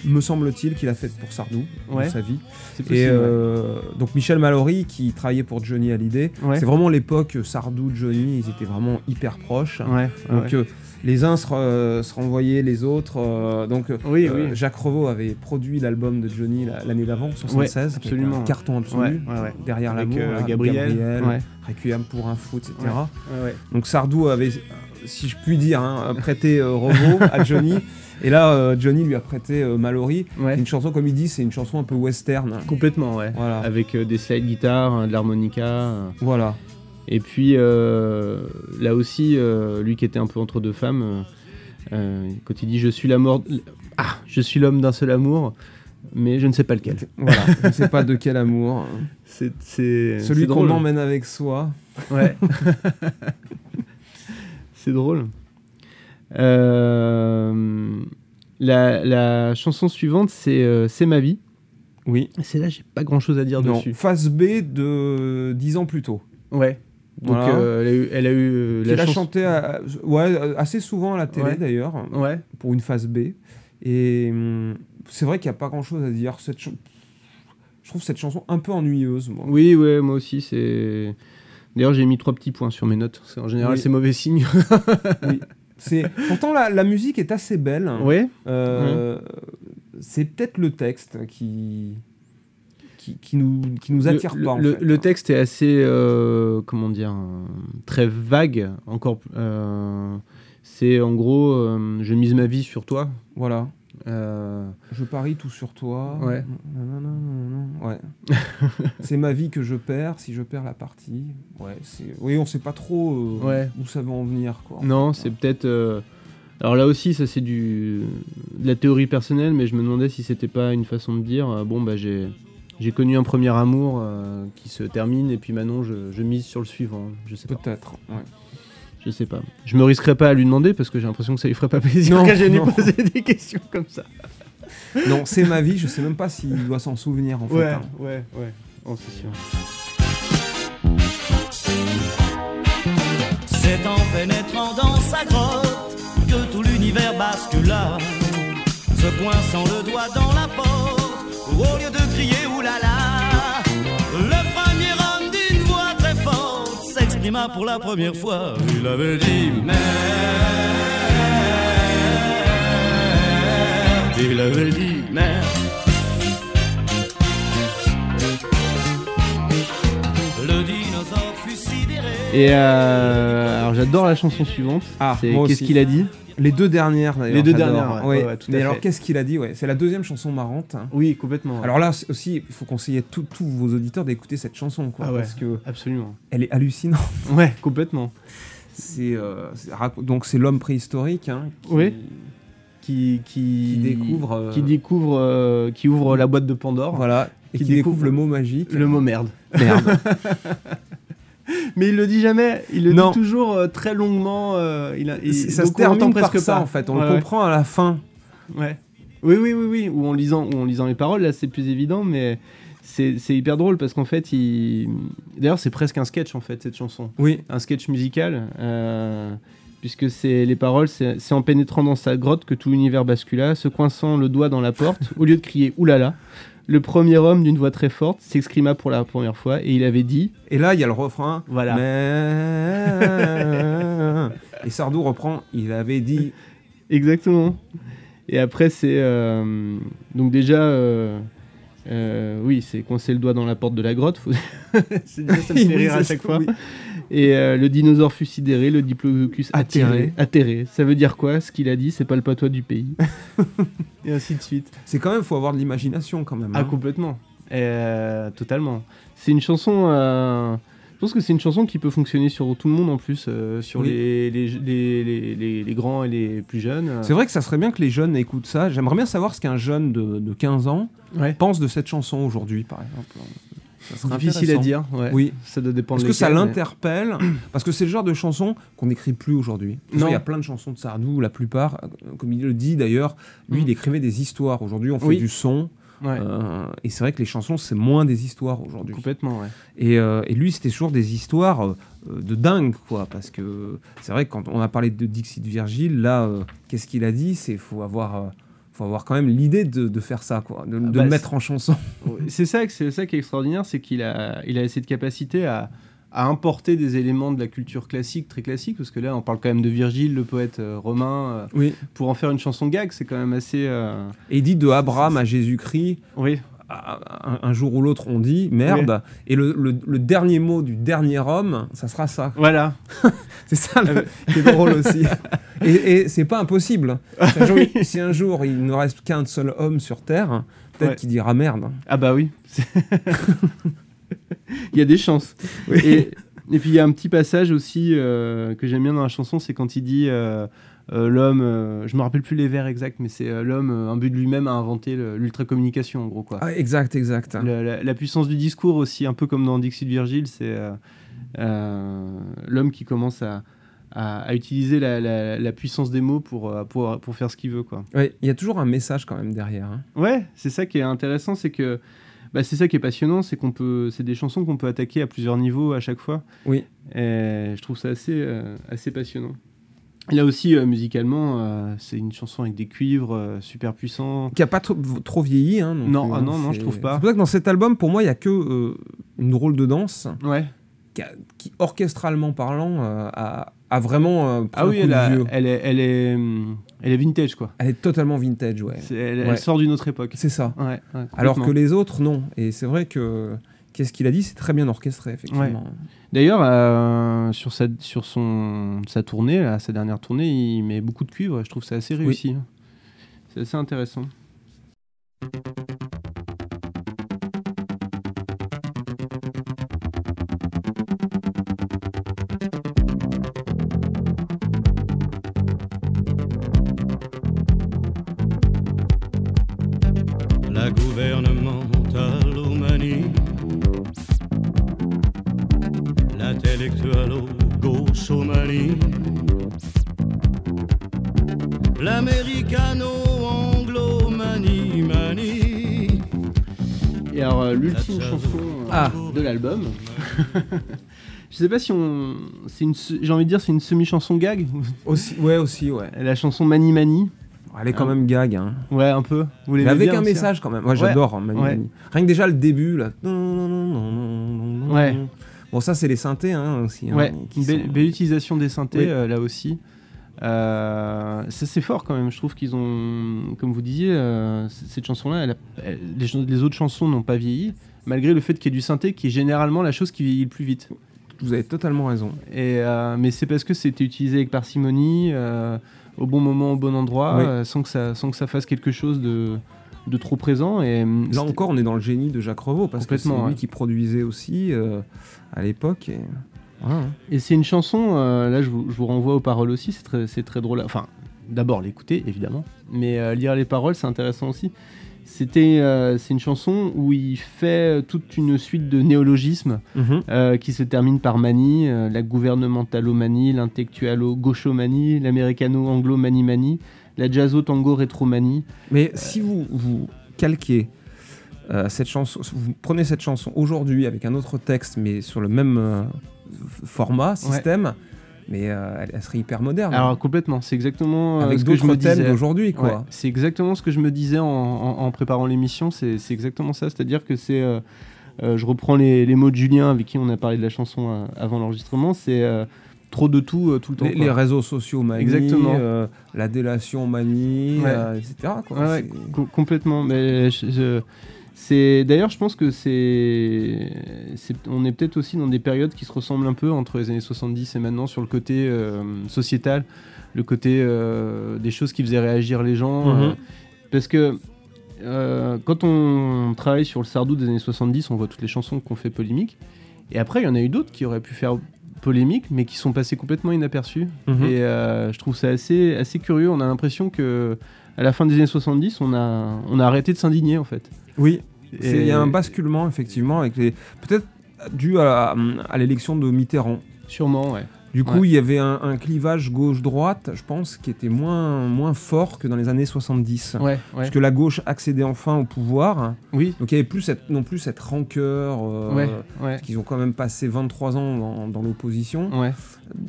me semble-t-il, qu'il a faite pour Sardou Ouais. dans sa vie. C'est possible. Et euh, donc Michel Mallory qui travaillait pour Johnny Hallyday. ouais. C'est vraiment l'époque Sardou, Johnny, ils étaient vraiment hyper proches. Donc ouais. euh, les uns se, re- se renvoyaient les autres. euh, donc euh, Oui, euh, oui. Jacques Revaux avait produit l'album de Johnny la- l'année d'avant, 76, qui était absolument. un carton absolu. Ouais, ouais, ouais. Derrière l'amour, Gabriel. Ouais. Requiem pour un fou, etc. Ouais. Ouais, ouais. Donc Sardou avait, si je puis dire, hein, prêté Revaux à Johnny. Et là, euh, Johnny lui a prêté euh, Mallory. Ouais. Une chanson, comme il dit, c'est une chanson un peu western. Complètement, ouais. Voilà. Avec euh, des slide guitares, euh, de l'harmonica. Voilà. Et puis euh, là aussi, euh, lui qui était un peu entre deux femmes, euh, quand il dit Je suis la mort. Ah, je suis l'homme d'un seul amour, mais je ne sais pas lequel. Voilà. je ne sais pas de quel amour. C'est Celui qu'on emmène avec soi. Ouais. c'est drôle. Euh, la, la chanson suivante, c'est euh, C'est ma vie. Oui. C'est là, j'ai pas grand chose à dire Non. dessus. Phase B de 10 ans plus tôt. Ouais. Donc Voilà. euh, elle a eu, elle a eu euh, la a chance- chanté à- ouais, assez souvent à la télé Ouais. d'ailleurs, Ouais. pour une phase B. Et hum, c'est vrai qu'il n'y a pas grand chose à dire. Cette Je trouve cette chanson un peu ennuyeuse. Moi. Oui, ouais, moi aussi, c'est. D'ailleurs, j'ai mis trois petits points sur mes notes. En général, Oui. c'est mauvais signe. C'est... Pourtant, la, la musique est assez belle. Euh, C'est peut-être le texte qui, qui, qui nous, qui nous attire le, pas. en le, fait. le texte est assez, euh, comment dire, très vague. Encore, euh, c'est en gros, euh, je mise ma vie sur toi. Voilà. Je parie tout sur toi. Ouais. Ouais. c'est ma vie que je perds si je perds la partie. Ouais. C'est... Oui, on sait pas trop Ouais. où ça va en venir. Quoi, en non, c'est peut-être. Alors là aussi, ça c'est du de la théorie personnelle, mais je me demandais si c'était pas une façon de dire euh, bon bah j'ai j'ai connu un premier amour euh, qui se termine et puis maintenant je, je mise sur le suivant. Je sais pas. Peut-être. ouais. Je sais pas. Je me risquerais pas à lui demander parce que j'ai l'impression que ça lui ferait pas plaisir Non, que j'ai lui poser des questions comme ça. Non, c'est ma vie. Je sais même pas s'il doit s'en souvenir en fait. hein. ouais, ouais. Oh, c'est sûr. C'est en pénétrant dans sa grotte que tout l'univers bascula. Se coinçant le doigt dans la porte, au lieu de crier oulala, le premier homme d'une voix très forte s'exprima pour la première fois. Il avait dit merde. Il avait dit merde. Et euh, alors j'adore la chanson suivante. Ah, c'est Qu'est-ce qu'il a dit Les deux dernières d'ailleurs. Les deux dernières, ouais, Ouais. ouais, ouais, tout à Mais alors, qu'est-ce qu'il a dit ouais. C'est la deuxième chanson marrante. hein. Oui, complètement. Alors là aussi, il faut conseiller tout- tous vos auditeurs d'écouter cette chanson, quoi, Ah ouais. parce que absolument. elle est hallucinante. Ouais, complètement. C'est euh, donc c'est l'homme préhistorique hein, qui, Oui. Qui qui, qui découvre, euh, qui découvre euh, qui ouvre la boîte de Pandore. voilà, et qui qui, découvre, découvre le mot magique. Le mot merde. merde. Mais il le dit jamais. Il le Non. dit toujours euh, très longuement. euh, il a, ça se termine par presque ça pas. en fait. On Ouais, le ouais. comprend à la fin. Ouais. Oui, oui, oui, oui. Ou en lisant, ou en lisant les paroles, là, c'est plus évident, mais c'est hyper drôle parce qu'en fait, il. D'ailleurs, c'est presque un sketch en fait cette chanson, Oui. un sketch musical, euh, puisque c'est les paroles, c'est en pénétrant dans sa grotte que tout l'univers bascula, se coinçant le doigt dans la porte, au lieu de crier oulala. Le premier homme d'une voix très forte s'exprima pour la première fois et il avait dit Et là il y a le refrain. Voilà. Mais... Et Sardou reprend. Il avait dit. Exactement. Et après, c'est. euh, donc, déjà. euh, euh, oui, c'est coincer le doigt dans la porte de la grotte. faut- c'est déjà, ça me fait rire à chaque fois. oui. Et euh, le dinosaure fut sidéré, le diplodocus atterré. Atterré. Ça veut dire quoi Ce qu'il a dit, c'est pas le patois du pays. Et ainsi de suite. C'est quand même, faut avoir de l'imagination quand même. Ah, hein. complètement. Euh, totalement. C'est une chanson. euh, Je pense que c'est une chanson qui peut fonctionner sur tout le monde en plus, euh, sur Oui. les, les, les, les- les- les grands et les plus jeunes. C'est vrai que ça serait bien que les jeunes écoutent ça. J'aimerais bien savoir ce qu'un jeune de, de 15 ans Ouais. pense de cette chanson aujourd'hui, par exemple. Ça difficile à dire. Ouais. Oui. Ça doit dépendre. Est-ce que ça mais- l'interpelle Parce que c'est le genre de chanson qu'on n'écrit plus aujourd'hui. De Non. Il y a plein de chansons de Sardou, la plupart, euh, comme il le dit d'ailleurs, lui, Mm. il écrivait des histoires. Aujourd'hui, on fait Oui. du son. Ouais. euh, et c'est vrai que les chansons, c'est moins des histoires aujourd'hui. Complètement, ouais. Et, euh, et lui, c'était toujours des histoires euh, de dingue, quoi. Parce que c'est vrai que quand on a parlé de Dixit Virgile, là, euh, qu'est-ce qu'il a dit? C'est faut avoir, euh, faut avoir quand même l'idée de, de faire ça, quoi, de, de bah, le mettre en chanson. c'est ça, c'est ça qui est extraordinaire, c'est qu'il a, il a cette capacité à, à importer des éléments de la culture classique, très classique, parce que là, on parle quand même de Virgile, le poète euh, romain, euh, Oui. pour en faire une chanson gag, c'est quand même assez. euh, Et dit de Abraham à Jésus-Christ. Oui, un, un jour ou l'autre, on dit merde. Et le, le- le dernier mot du dernier homme, ça sera ça. voilà. C'est ça le- Ah qui est drôle aussi. Et, et c'est pas impossible. Si un, jour, si un jour il ne reste qu'un seul homme sur Terre, peut-être Ouais. qu'il dira merde. Ah bah oui. il y a des chances. Et, et puis il y a un petit passage aussi euh, que j'aime bien dans la chanson, c'est quand il dit euh, euh, l'homme, euh, je me rappelle plus les vers exacts, mais c'est euh, l'homme, euh, un but de lui-même, a inventé l'ultra-communication en gros quoi. Ah, exact, exact. La, la- la puissance du discours aussi, un peu comme dans Dixit Virgile, c'est euh, euh, l'homme qui commence à, à- à utiliser la, la- la puissance des mots pour, euh, pour, pour faire ce qu'il veut quoi. Ouais, il y a toujours un message quand même derrière. hein. Ouais, c'est ça qui est intéressant, c'est que bah, c'est ça qui est passionnant, c'est qu'on peut, c'est des chansons qu'on peut attaquer à plusieurs niveaux à chaque fois. Oui. Et je trouve ça assez, euh, assez passionnant. Là aussi, euh, musicalement, euh, c'est une chanson avec des cuivres euh, super puissants. Qui a pas trop, trop vieilli. hein, non, ah non, non, je trouve pas. C'est pour ça que dans cet album, pour moi, il y a que une drôle de danse Ouais. qui, a- qui, orchestralement parlant, a, a vraiment. Ah oui, elle, a- est, elle est, hum, elle est vintage quoi. Elle est totalement vintage, ouais. Elle, sort d'une autre époque. C'est ça. Ouais, ouais, Alors que les autres, non. Et c'est vrai que qu'est-ce qu'il a dit, c'est très bien orchestré, effectivement. D'ailleurs, euh, sur, sa, sur son, sa tournée, là, sa dernière tournée, il met beaucoup de cuivre. Je trouve ça assez réussi. C'est assez intéressant. L'intellectualo-gauchomanie, l'americano-anglomanie, manie. Et alors, euh, l'ultime chanson euh, Ah. de l'album. Je sais pas si on. c'est une J'ai envie de dire, c'est une semi-chanson gag. Aussi, ouais, aussi, ouais. La chanson Mani Mani. Elle est quand Ah. même gag. Hein. Ouais, un peu. Vous Mais avec bien un hein message quand même. Moi, Ouais. j'adore. hein, Mani Ouais. Mani. Rien que déjà le début, là. Ouais. Bon, ça, c'est les synthés hein, aussi. hein, Ouais, qui belle, sont- belle utilisation des synthés Oui. euh, là aussi. Euh, ça c'est fort quand même. Je trouve qu'ils ont, comme vous disiez, euh, cette chanson-là, les, autres chansons n'ont pas vieilli, malgré le fait qu'il y ait du synthé, qui est généralement la chose qui vieillit le plus vite. Vous avez totalement raison. Et, euh, mais c'est parce que c'était utilisé avec parcimonie, au bon moment, au bon endroit, Oui. sans, que ça, sans que ça fasse quelque chose de, de trop présent. Et, hum, Là encore, on est dans le génie de Jacques Revaux, parce que c'est lui ouais. qui produisait aussi euh, à l'époque. Et... voilà, hein. Et c'est une chanson, euh, là je vous, je vous renvoie aux paroles aussi, c'est très, c'est très drôle. Enfin, d'abord l'écouter évidemment, mais euh, lire les paroles c'est intéressant aussi. C'était, euh, c'est une chanson où il fait toute une suite de néologismes Mhm. euh, qui se terminent par manie, euh, la gouvernementalomanie, l'intellectualo-gauchomanie, l'americano-anglo-mani-manie, la jazzo-tango-rétromanie. Mais si vous, vous calquez euh, cette chanson, vous prenez cette chanson aujourd'hui avec un autre texte, mais sur le même euh, format, système, mais euh, elle, serait hyper moderne. Alors complètement, c'est exactement euh, avec ce que je d'autres me thèmes disais. d'aujourd'hui, quoi. Ouais, c'est exactement ce que je me disais en, en- en préparant l'émission, c'est exactement ça, c'est-à-dire que c'est... euh, euh, je reprends les, les mots de Julien avec qui on a parlé de la chanson euh, avant l'enregistrement, c'est... euh, trop de tout euh, tout le temps. Les, les réseaux sociaux manient, Exactement. euh, la délation manie, Ouais. euh, etc. quoi. Ouais, co- complètement. Mais je- je- c'est d'ailleurs, je pense que c'est, on est peut-être aussi dans des périodes qui se ressemblent un peu entre les années 70 et maintenant sur le côté euh, sociétal, le côté euh, des choses qui faisaient réagir les gens. Mhm. euh, parce que euh, quand on travaille sur le Sardou des années 70, on voit toutes les chansons qui ont fait polémique. Et après, il y en a eu d'autres qui auraient pu faire polémique, mais qui sont passées complètement inaperçues. Mhm. Et euh, je trouve ça assez, assez curieux. On a l'impression que à la fin des années 70, on a, on a arrêté de s'indigner en fait. Oui, il y a un basculement effectivement avec les peut-être dû à, à l'élection de Mitterrand. Sûrement, ouais. Du coup, Ouais. il y avait un, un clivage gauche-droite, je pense, qui était moins, moins fort que dans les années 70. Ouais, ouais. Parce que la gauche accédait enfin au pouvoir. Oui, Donc il n'y avait plus cette, non plus cette rancœur. euh, parce qu'ils ont quand même passé 23 ans dans, dans l'opposition.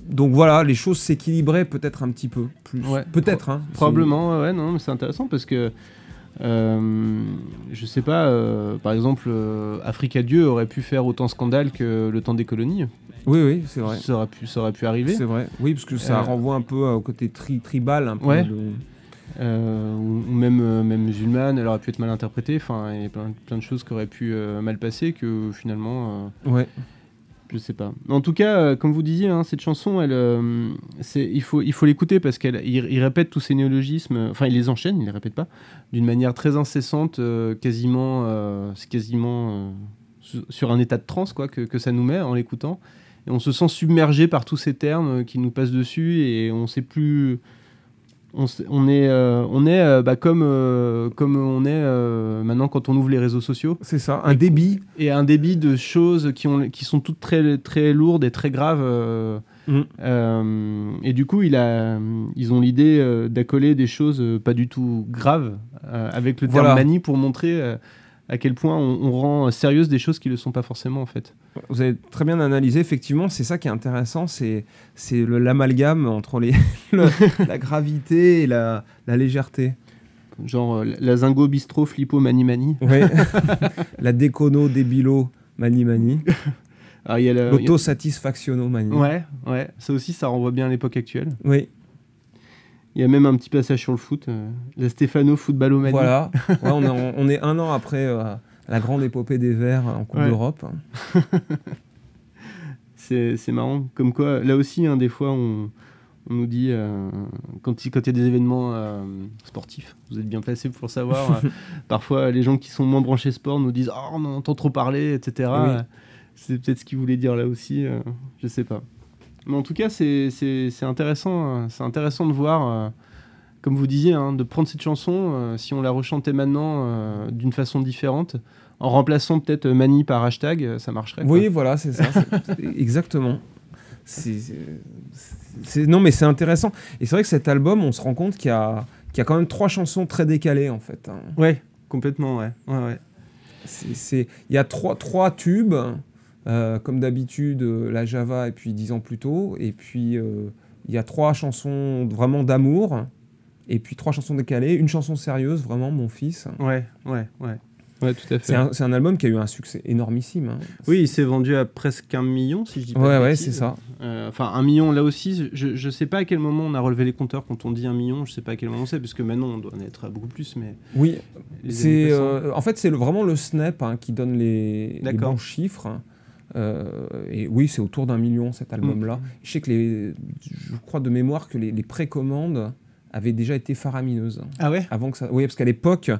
Donc voilà, les choses s'équilibraient peut-être un petit peu plus. Peut-être. Hein, probablement, ouais, non, mais c'est intéressant parce que euh, je sais pas, euh, par exemple, euh, Africa Dieu aurait pu faire autant scandale que le temps des colonies. Oui, oui, c'est vrai. Ça aurait pu, ça aurait pu arriver. C'est vrai. Oui, parce que ça renvoie un peu au côté tri- tribal. Un peu Ouais. de- ou, ou même, même musulmane, elle aurait pu être mal interprétée. Enfin, il y a plein, plein de choses qui auraient pu mal passer que finalement. Ouais. Je sais pas. En tout cas, euh, comme vous disiez, hein, cette chanson, elle, euh, il faut, il faut l'écouter parce qu'il il, répète tous ces néologismes. Enfin, il les enchaîne, il les répète pas, d'une manière très incessante, euh, quasiment, euh, c'est quasiment euh, su- sur un état de transe quoi, que, que ça nous met en l'écoutant. Et on se sent submergé par tous ces termes euh, qui nous passent dessus et on sait plus. On, est, euh, on est euh, bah, comme, euh, comme on est maintenant quand on ouvre les réseaux sociaux C'est ça. Un débit. et un débit de choses qui, ont, qui sont toutes très, très lourdes et très graves. Mm. et du coup, il a, ils ont l'idée d'accoler des choses pas du tout graves avec le terme Voilà. manie pour montrer à quel point on, on rend sérieuses des choses qui ne le sont pas forcément en fait. Vous avez très bien analysé. Effectivement, c'est ça qui est intéressant. C'est l'amalgame entre les, le- la gravité et la, la légèreté. Genre euh, la Zingo Bistro Flippo Mani Mani. Ouais. la décono débilo mani mani. Alors, il y a le- L'autosatisfactionno mani. Ouais, ouais, ça aussi, ça renvoie bien à l'époque actuelle. Oui. Il y a même un petit passage sur le foot, euh, la Stefano Footballomanie. Voilà. Ouais, on, est, en- on est un an après euh, la grande épopée des Verts en Coupe Ouais. d'Europe. C'est marrant. Comme quoi, là aussi, hein, des fois, on, on nous dit, euh, quand il quand y a des événements sportifs, vous êtes bien placé pour savoir, parfois les gens qui sont moins branchés sport nous disent Oh, on en entend trop parler, etc. Oui. C'est peut-être ce qu'il voulait dire là aussi, je sais pas. Mais en tout cas, c'est intéressant, euh, c'est intéressant de voir, euh, comme vous disiez, hein, de prendre cette chanson, euh, si on la rechantait maintenant d'une façon différente, en remplaçant peut-être Mani par hashtag, ça marcherait. quoi. Oui, voilà, c'est ça. exactement. C'est- non, mais c'est intéressant. Et c'est vrai que cet album, on se rend compte qu'il y a, qu'il y a quand même trois chansons très décalées, en fait. hein. Ouais, complètement, ouais. ouais, ouais. Il y a trois, trois tubes, euh, comme d'habitude, euh, la Java et puis dix ans plus tôt. Et puis, euh, il y a trois chansons vraiment d'amour. Et puis trois chansons décalées. Une chanson sérieuse, vraiment, mon fils. Ouais, ouais, ouais. Ouais, tout à fait. C'est un, c'est un album qui a eu un succès énormissime. hein. Oui, il s'est vendu à presque un million, si je dis pas Ouais, ouais, c'est ça. Euh, Enfin, un million, là aussi, je, je sais pas à quel moment on a relevé les compteurs quand on dit un million, je sais pas à quel moment c'est, parce que maintenant on doit en être à beaucoup plus, mais... Oui, C'est euh, en fait c'est le- vraiment le Snap hein, qui donne les, les bons chiffres. Et oui, c'est autour d'un million cet album-là. Mm. Je sais que les, je crois de mémoire que les, les précommandes avaient déjà été faramineuses. Ah ouais? Avant que ça, oui, parce qu'à l'époque,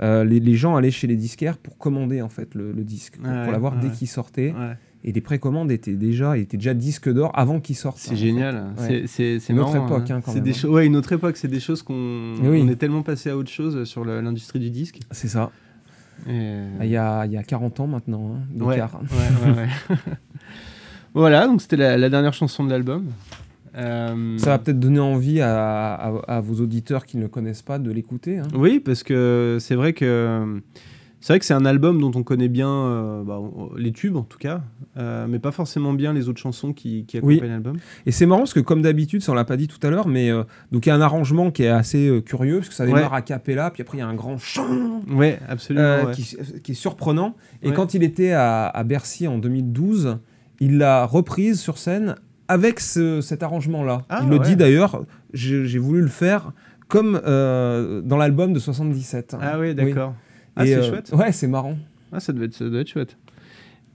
euh, les, les gens allaient chez les disquaires pour commander en fait le, le disque, pour, Ah pour ouais, l'avoir ouais, dès ouais. qu'il sortait. Ouais, Et les précommandes étaient déjà, étaient déjà disques d'or avant qu'ils sortent. c'est hein, en génial, fait. C'est Une autre époque, hein, quand c'est des hein. cho- Ouais, une autre époque, c'est des choses qu'on Oui. on est tellement passé à autre chose sur l'industrie du disque. C'est ça. Il y a, il y a 40 ans maintenant, hein, Ouais, d'écart. ouais, ouais, ouais. voilà, donc c'était la, la dernière chanson de l'album. Euh, Ça va peut-être donner envie à, à- à vos auditeurs qui ne le connaissent pas de l'écouter. hein. Oui, parce que c'est vrai que c'est vrai que c'est un album dont on connaît bien euh, bah, les tubes en tout cas, euh, mais pas forcément bien les autres chansons qui, qui Oui. accompagnent l'album. Et c'est marrant parce que comme d'habitude, ça on l'a pas dit tout à l'heure, mais euh, donc il y a un arrangement qui est assez curieux parce que ça démarre Ouais. à cappella, puis après il y a un grand chant Ouais, absolument. ouais. qui, qui est surprenant. Et Ouais. quand il était à, à Bercy en 2012, il l'a reprise sur scène avec ce- cet arrangement-là. Ah, Il le dit d'ailleurs, j'ai voulu le faire comme dans l'album de 77. Ah oui, d'accord. Ah, c'est euh, chouette. Ouais, c'est marrant. Ah, ça doit être, ça doit être chouette.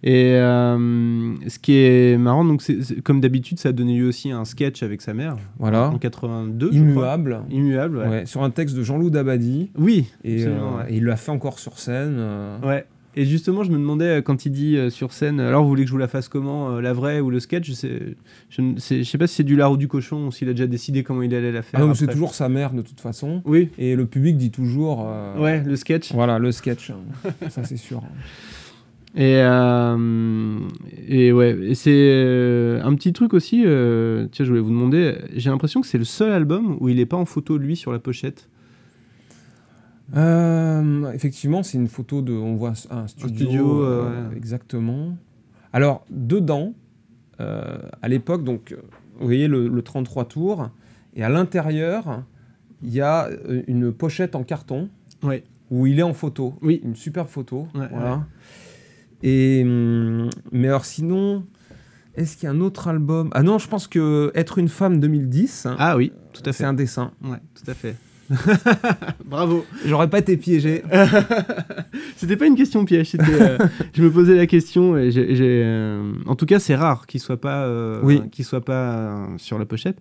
Et euh, ce qui est marrant, donc c'est- comme d'habitude, ça a donné lieu aussi à un sketch avec sa mère Voilà. en 82. je crois. Immuable. Immuable, ouais. Ouais, sur un texte de Jean-Loup Dabadi. Oui, Et, euh, ouais. et il l'a fait encore sur scène. euh, Ouais. Et justement, je me demandais euh, quand il dit euh, sur scène, alors vous voulez que je vous la fasse comment, euh, la vraie ou le sketch? Je sais, je, ne sais, je sais pas si c'est du lard ou du cochon, ou s'il a déjà décidé comment il allait la faire. Ah non, c'est toujours sa mère de toute façon. Oui. Et le public dit toujours. euh, Ouais, le sketch. Voilà, le sketch. hein. ça, c'est sûr. Et, euh, et ouais, et c'est euh, un petit truc aussi. euh, tiens, je voulais vous demander. J'ai l'impression que c'est le seul album où il n'est pas en photo lui sur la pochette. Euh, effectivement, c'est une photo de. On voit un studio. studio, euh, euh, ouais. Exactement. Alors, dedans, à l'époque, donc, vous voyez le, le 33 tours, et à l'intérieur, il y a une pochette en carton Ouais. où il est en photo. Oui. Une superbe photo. Ouais, voilà. ouais. Et, hum, mais alors, sinon, est-ce qu'il y a un autre album? Ah non, je pense que Être une femme 2010, hein, Ah oui, tout à c'est fait. un dessin. Ouais, tout à fait. Bravo. J'aurais pas été piégé. C'était pas une question piège. Euh, je me posais la question et j'ai, euh, en tout cas, c'est rare qu'il soit pas, euh, Oui. qu'il soit pas sur la pochette.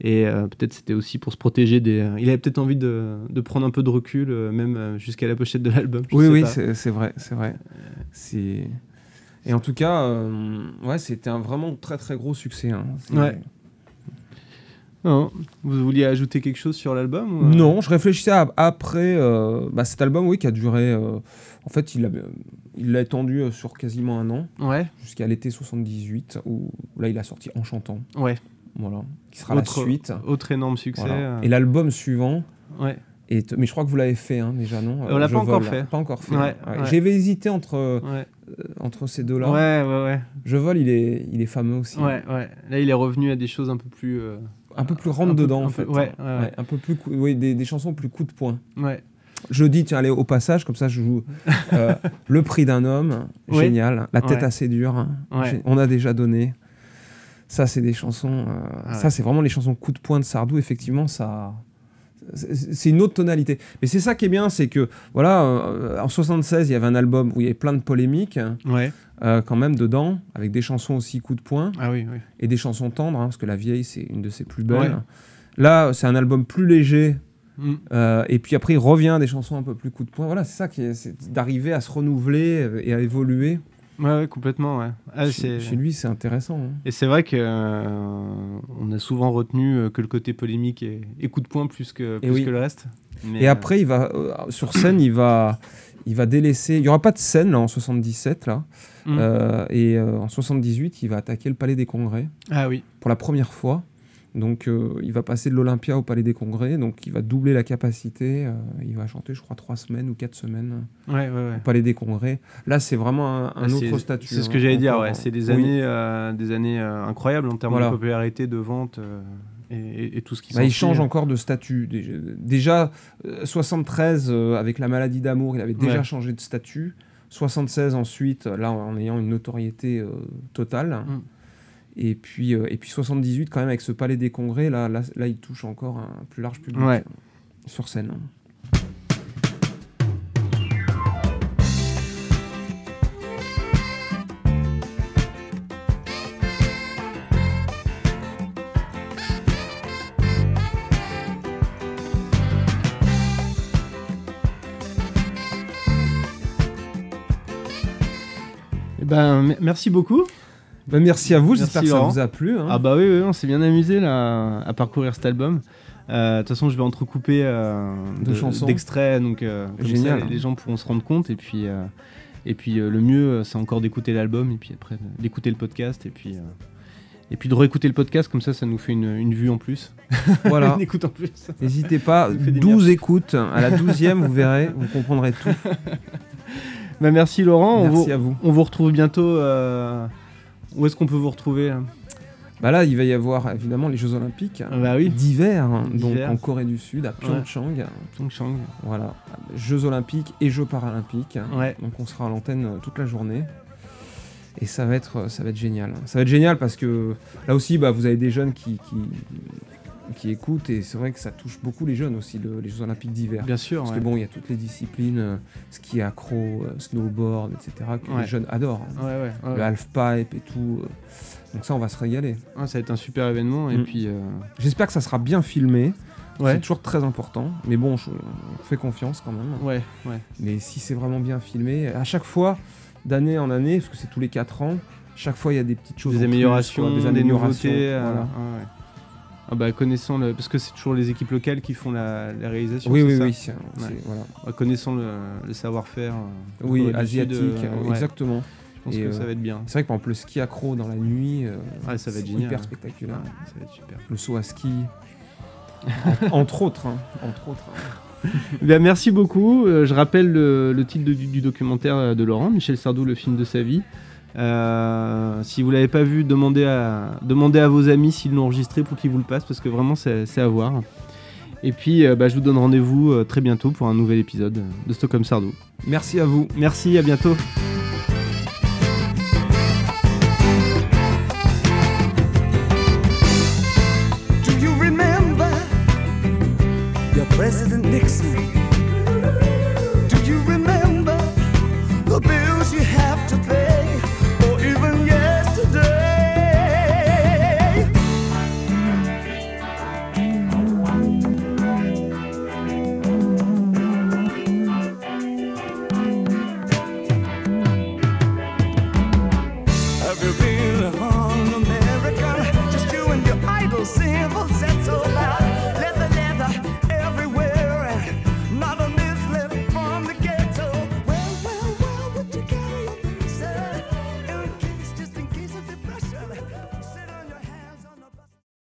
Et peut-être c'était aussi pour se protéger des. il avait peut-être envie de, de prendre un peu de recul, même jusqu'à la pochette de l'album. Oui, oui, c'est vrai, c'est vrai. Et en tout cas, ouais, c'était un vraiment très très gros succès. hein. Ouais. Non. Vous vouliez ajouter quelque chose sur l'album ou, euh Non, je réfléchissais à- après euh, bah, cet album, oui, qui a duré. euh, en fait, il l'a il étendu sur quasiment un an, Ouais. jusqu'à l'été 78, où là, il a sorti En chantant. Ouais. Voilà, qui sera Autre- la suite. Autre énorme succès. Voilà. euh, Et l'album suivant. Ouais. Est, mais je crois que vous l'avez fait hein, déjà, non? On l'a pas encore fait. Pas encore fait. Ouais, Ouais. ouais. J'avais hésité entre, euh, entre ces deux-là. ouais, ouais, ouais. Je vole, il est, il est fameux aussi. Ouais, ouais. Là, il est revenu à des choses un peu plus. euh, Un peu plus rentre peu- dedans en peu- fait. ouais, ouais, ouais. un peu plus, oui, des, des chansons plus coup de poing. Ouais. Je dis, tiens, allez, au passage, comme ça je joue euh, Le prix d'un homme, génial. La tête assez dure, hein. On a déjà donné. Ça, c'est des chansons. euh, Ah Ça, c'est vraiment les chansons coup de poing de Sardou. Effectivement, ça. C'est- une autre tonalité. Mais c'est ça qui est bien, c'est que, voilà, euh, en 76, il y avait un album où il y avait plein de polémiques, Ouais. euh, quand même, dedans, avec des chansons aussi coup de poing Ah oui, oui. et des chansons tendres, hein, parce que La Vieille, c'est une de ses plus belles. Ouais. Là, c'est un album plus léger, Mm. euh, et puis après, il revient à des chansons un peu plus coup de poing. Voilà, c'est ça qui est, c'est d'arriver à se renouveler euh, et à évoluer. Ouais, ouais, complètement, ouais. Ah, chez, lui, c'est intéressant. hein. Et c'est vrai que euh, on a souvent retenu euh, que le côté polémique et, et coup de poing plus que, plus oui. que le reste. Mais, Et euh, après, il va euh, sur scène, il va, il va délaisser. Il y aura pas de scène là en 77 là, Mm. Euh, et en 78, il va attaquer le Palais des Congrès Ah oui. pour la première fois. Donc, euh, il va passer de l'Olympia au Palais des Congrès. Donc, il va doubler la capacité. euh, il va chanter, je crois, trois semaines ou quatre semaines. Ouais, ouais, ouais. au Palais des Congrès. Là, c'est vraiment un, Ah, autre statut. C'est ce hein, que j'allais dire, hein. C'est des Oui. années, euh, des années euh, incroyables en termes Voilà. de popularité, de vente euh, et, et- et tout ce qui Bah, il change encore de statut. Déjà, déjà, euh, 73, euh, avec la maladie d'amour, il avait déjà Ouais. changé de statut. 76 ensuite, là, en ayant une notoriété euh, totale. Mm. Et, puis, euh, et puis 78, quand même, avec ce palais des congrès, là, là, là, il touche encore un plus large public Ouais. euh, sur scène. Eh ben, me- merci beaucoup. Bah, merci à vous, Merci, j'espère que ça Laurent. vous a plu. hein. Ah bah oui, oui, on s'est bien amusé là à parcourir cet album. Euh, De toute façon, je vais entrecouper euh, De chansons. d'extraits, donc euh, comme Génial. ça, les gens pourront se rendre compte. Et puis, euh, et puis euh, le mieux, euh, c'est encore d'écouter l'album et puis après euh, d'écouter le podcast et puis euh, et puis de réécouter le podcast comme ça, ça nous fait une, une vue en plus, Voilà. une écoute en plus. N'hésitez pas, Ça fait des 12 écoutes. À la 12e, vous verrez, vous comprendrez tout. Bah merci Laurent. on, Merci vous, à vous. on vous retrouve bientôt. euh, Où est-ce qu'on peut vous retrouver là Bah là, il va y avoir évidemment les Jeux Olympiques Ah Bah oui. d'hiver, hein, donc en Corée du Sud, à Pyeongchang. Pyeongchang. Voilà, Jeux Olympiques et Jeux Paralympiques. Ouais. Donc on sera à l'antenne euh, toute la journée. Et ça va être, ça va être génial. Ça va être génial parce que là aussi, bah, vous avez des jeunes qui, qui, qui écoutent et c'est vrai que ça touche beaucoup les jeunes aussi, le- les Jeux Olympiques d'hiver. Bien sûr. Parce ouais. que bon, il y a toutes les disciplines, euh, ski accro, euh, snowboard, etc., que Ouais. les jeunes adorent. hein. Ouais. Le halfpipe et tout. euh. Donc ça, on va se régaler. Ça va être un super événement. Et Mm. puis, euh, J'espère que ça sera bien filmé. C'est toujours très important. Mais bon, je, on fait confiance quand même. Ouais, ouais. Mais si c'est vraiment bien filmé, à chaque fois, d'année en année, parce que c'est tous les 4 ans, chaque fois il y a des petites choses. Des plus, améliorations, quoi, des, améliorations, nouveautés. euh, voilà. ouais, ouais. Ah bah, connaissant le. Parce que c'est toujours les équipes locales qui font la, la réalisation. Oui, oui, ça oui. Ouais. voilà. Ouais, Connaissant le, le savoir-faire. euh, Oui, asiatique, euh, ouais. exactement. Je pense Et, que euh, ça va être bien. C'est vrai que par exemple, le ski accro dans la nuit, Ouais, ça va être c'est génial. hyper hein. spectaculaire. Ouais, ça va être super. Le saut à ski. En- entre autres, hein, entre autres. hein. Eh merci beaucoup. Je rappelle le, le titre du, du documentaire de Laurent, Michel Sardou, le film de sa vie. Euh, si vous l'avez pas vu, demandez à, demandez à vos amis s'ils l'ont enregistré pour qu'ils vous le passent, parce que vraiment c'est c'est à voir. Et puis, euh, bah, je vous donne rendez-vous euh, très bientôt pour un nouvel épisode de Stockholm Sardou. Merci à vous. Merci, à bientôt.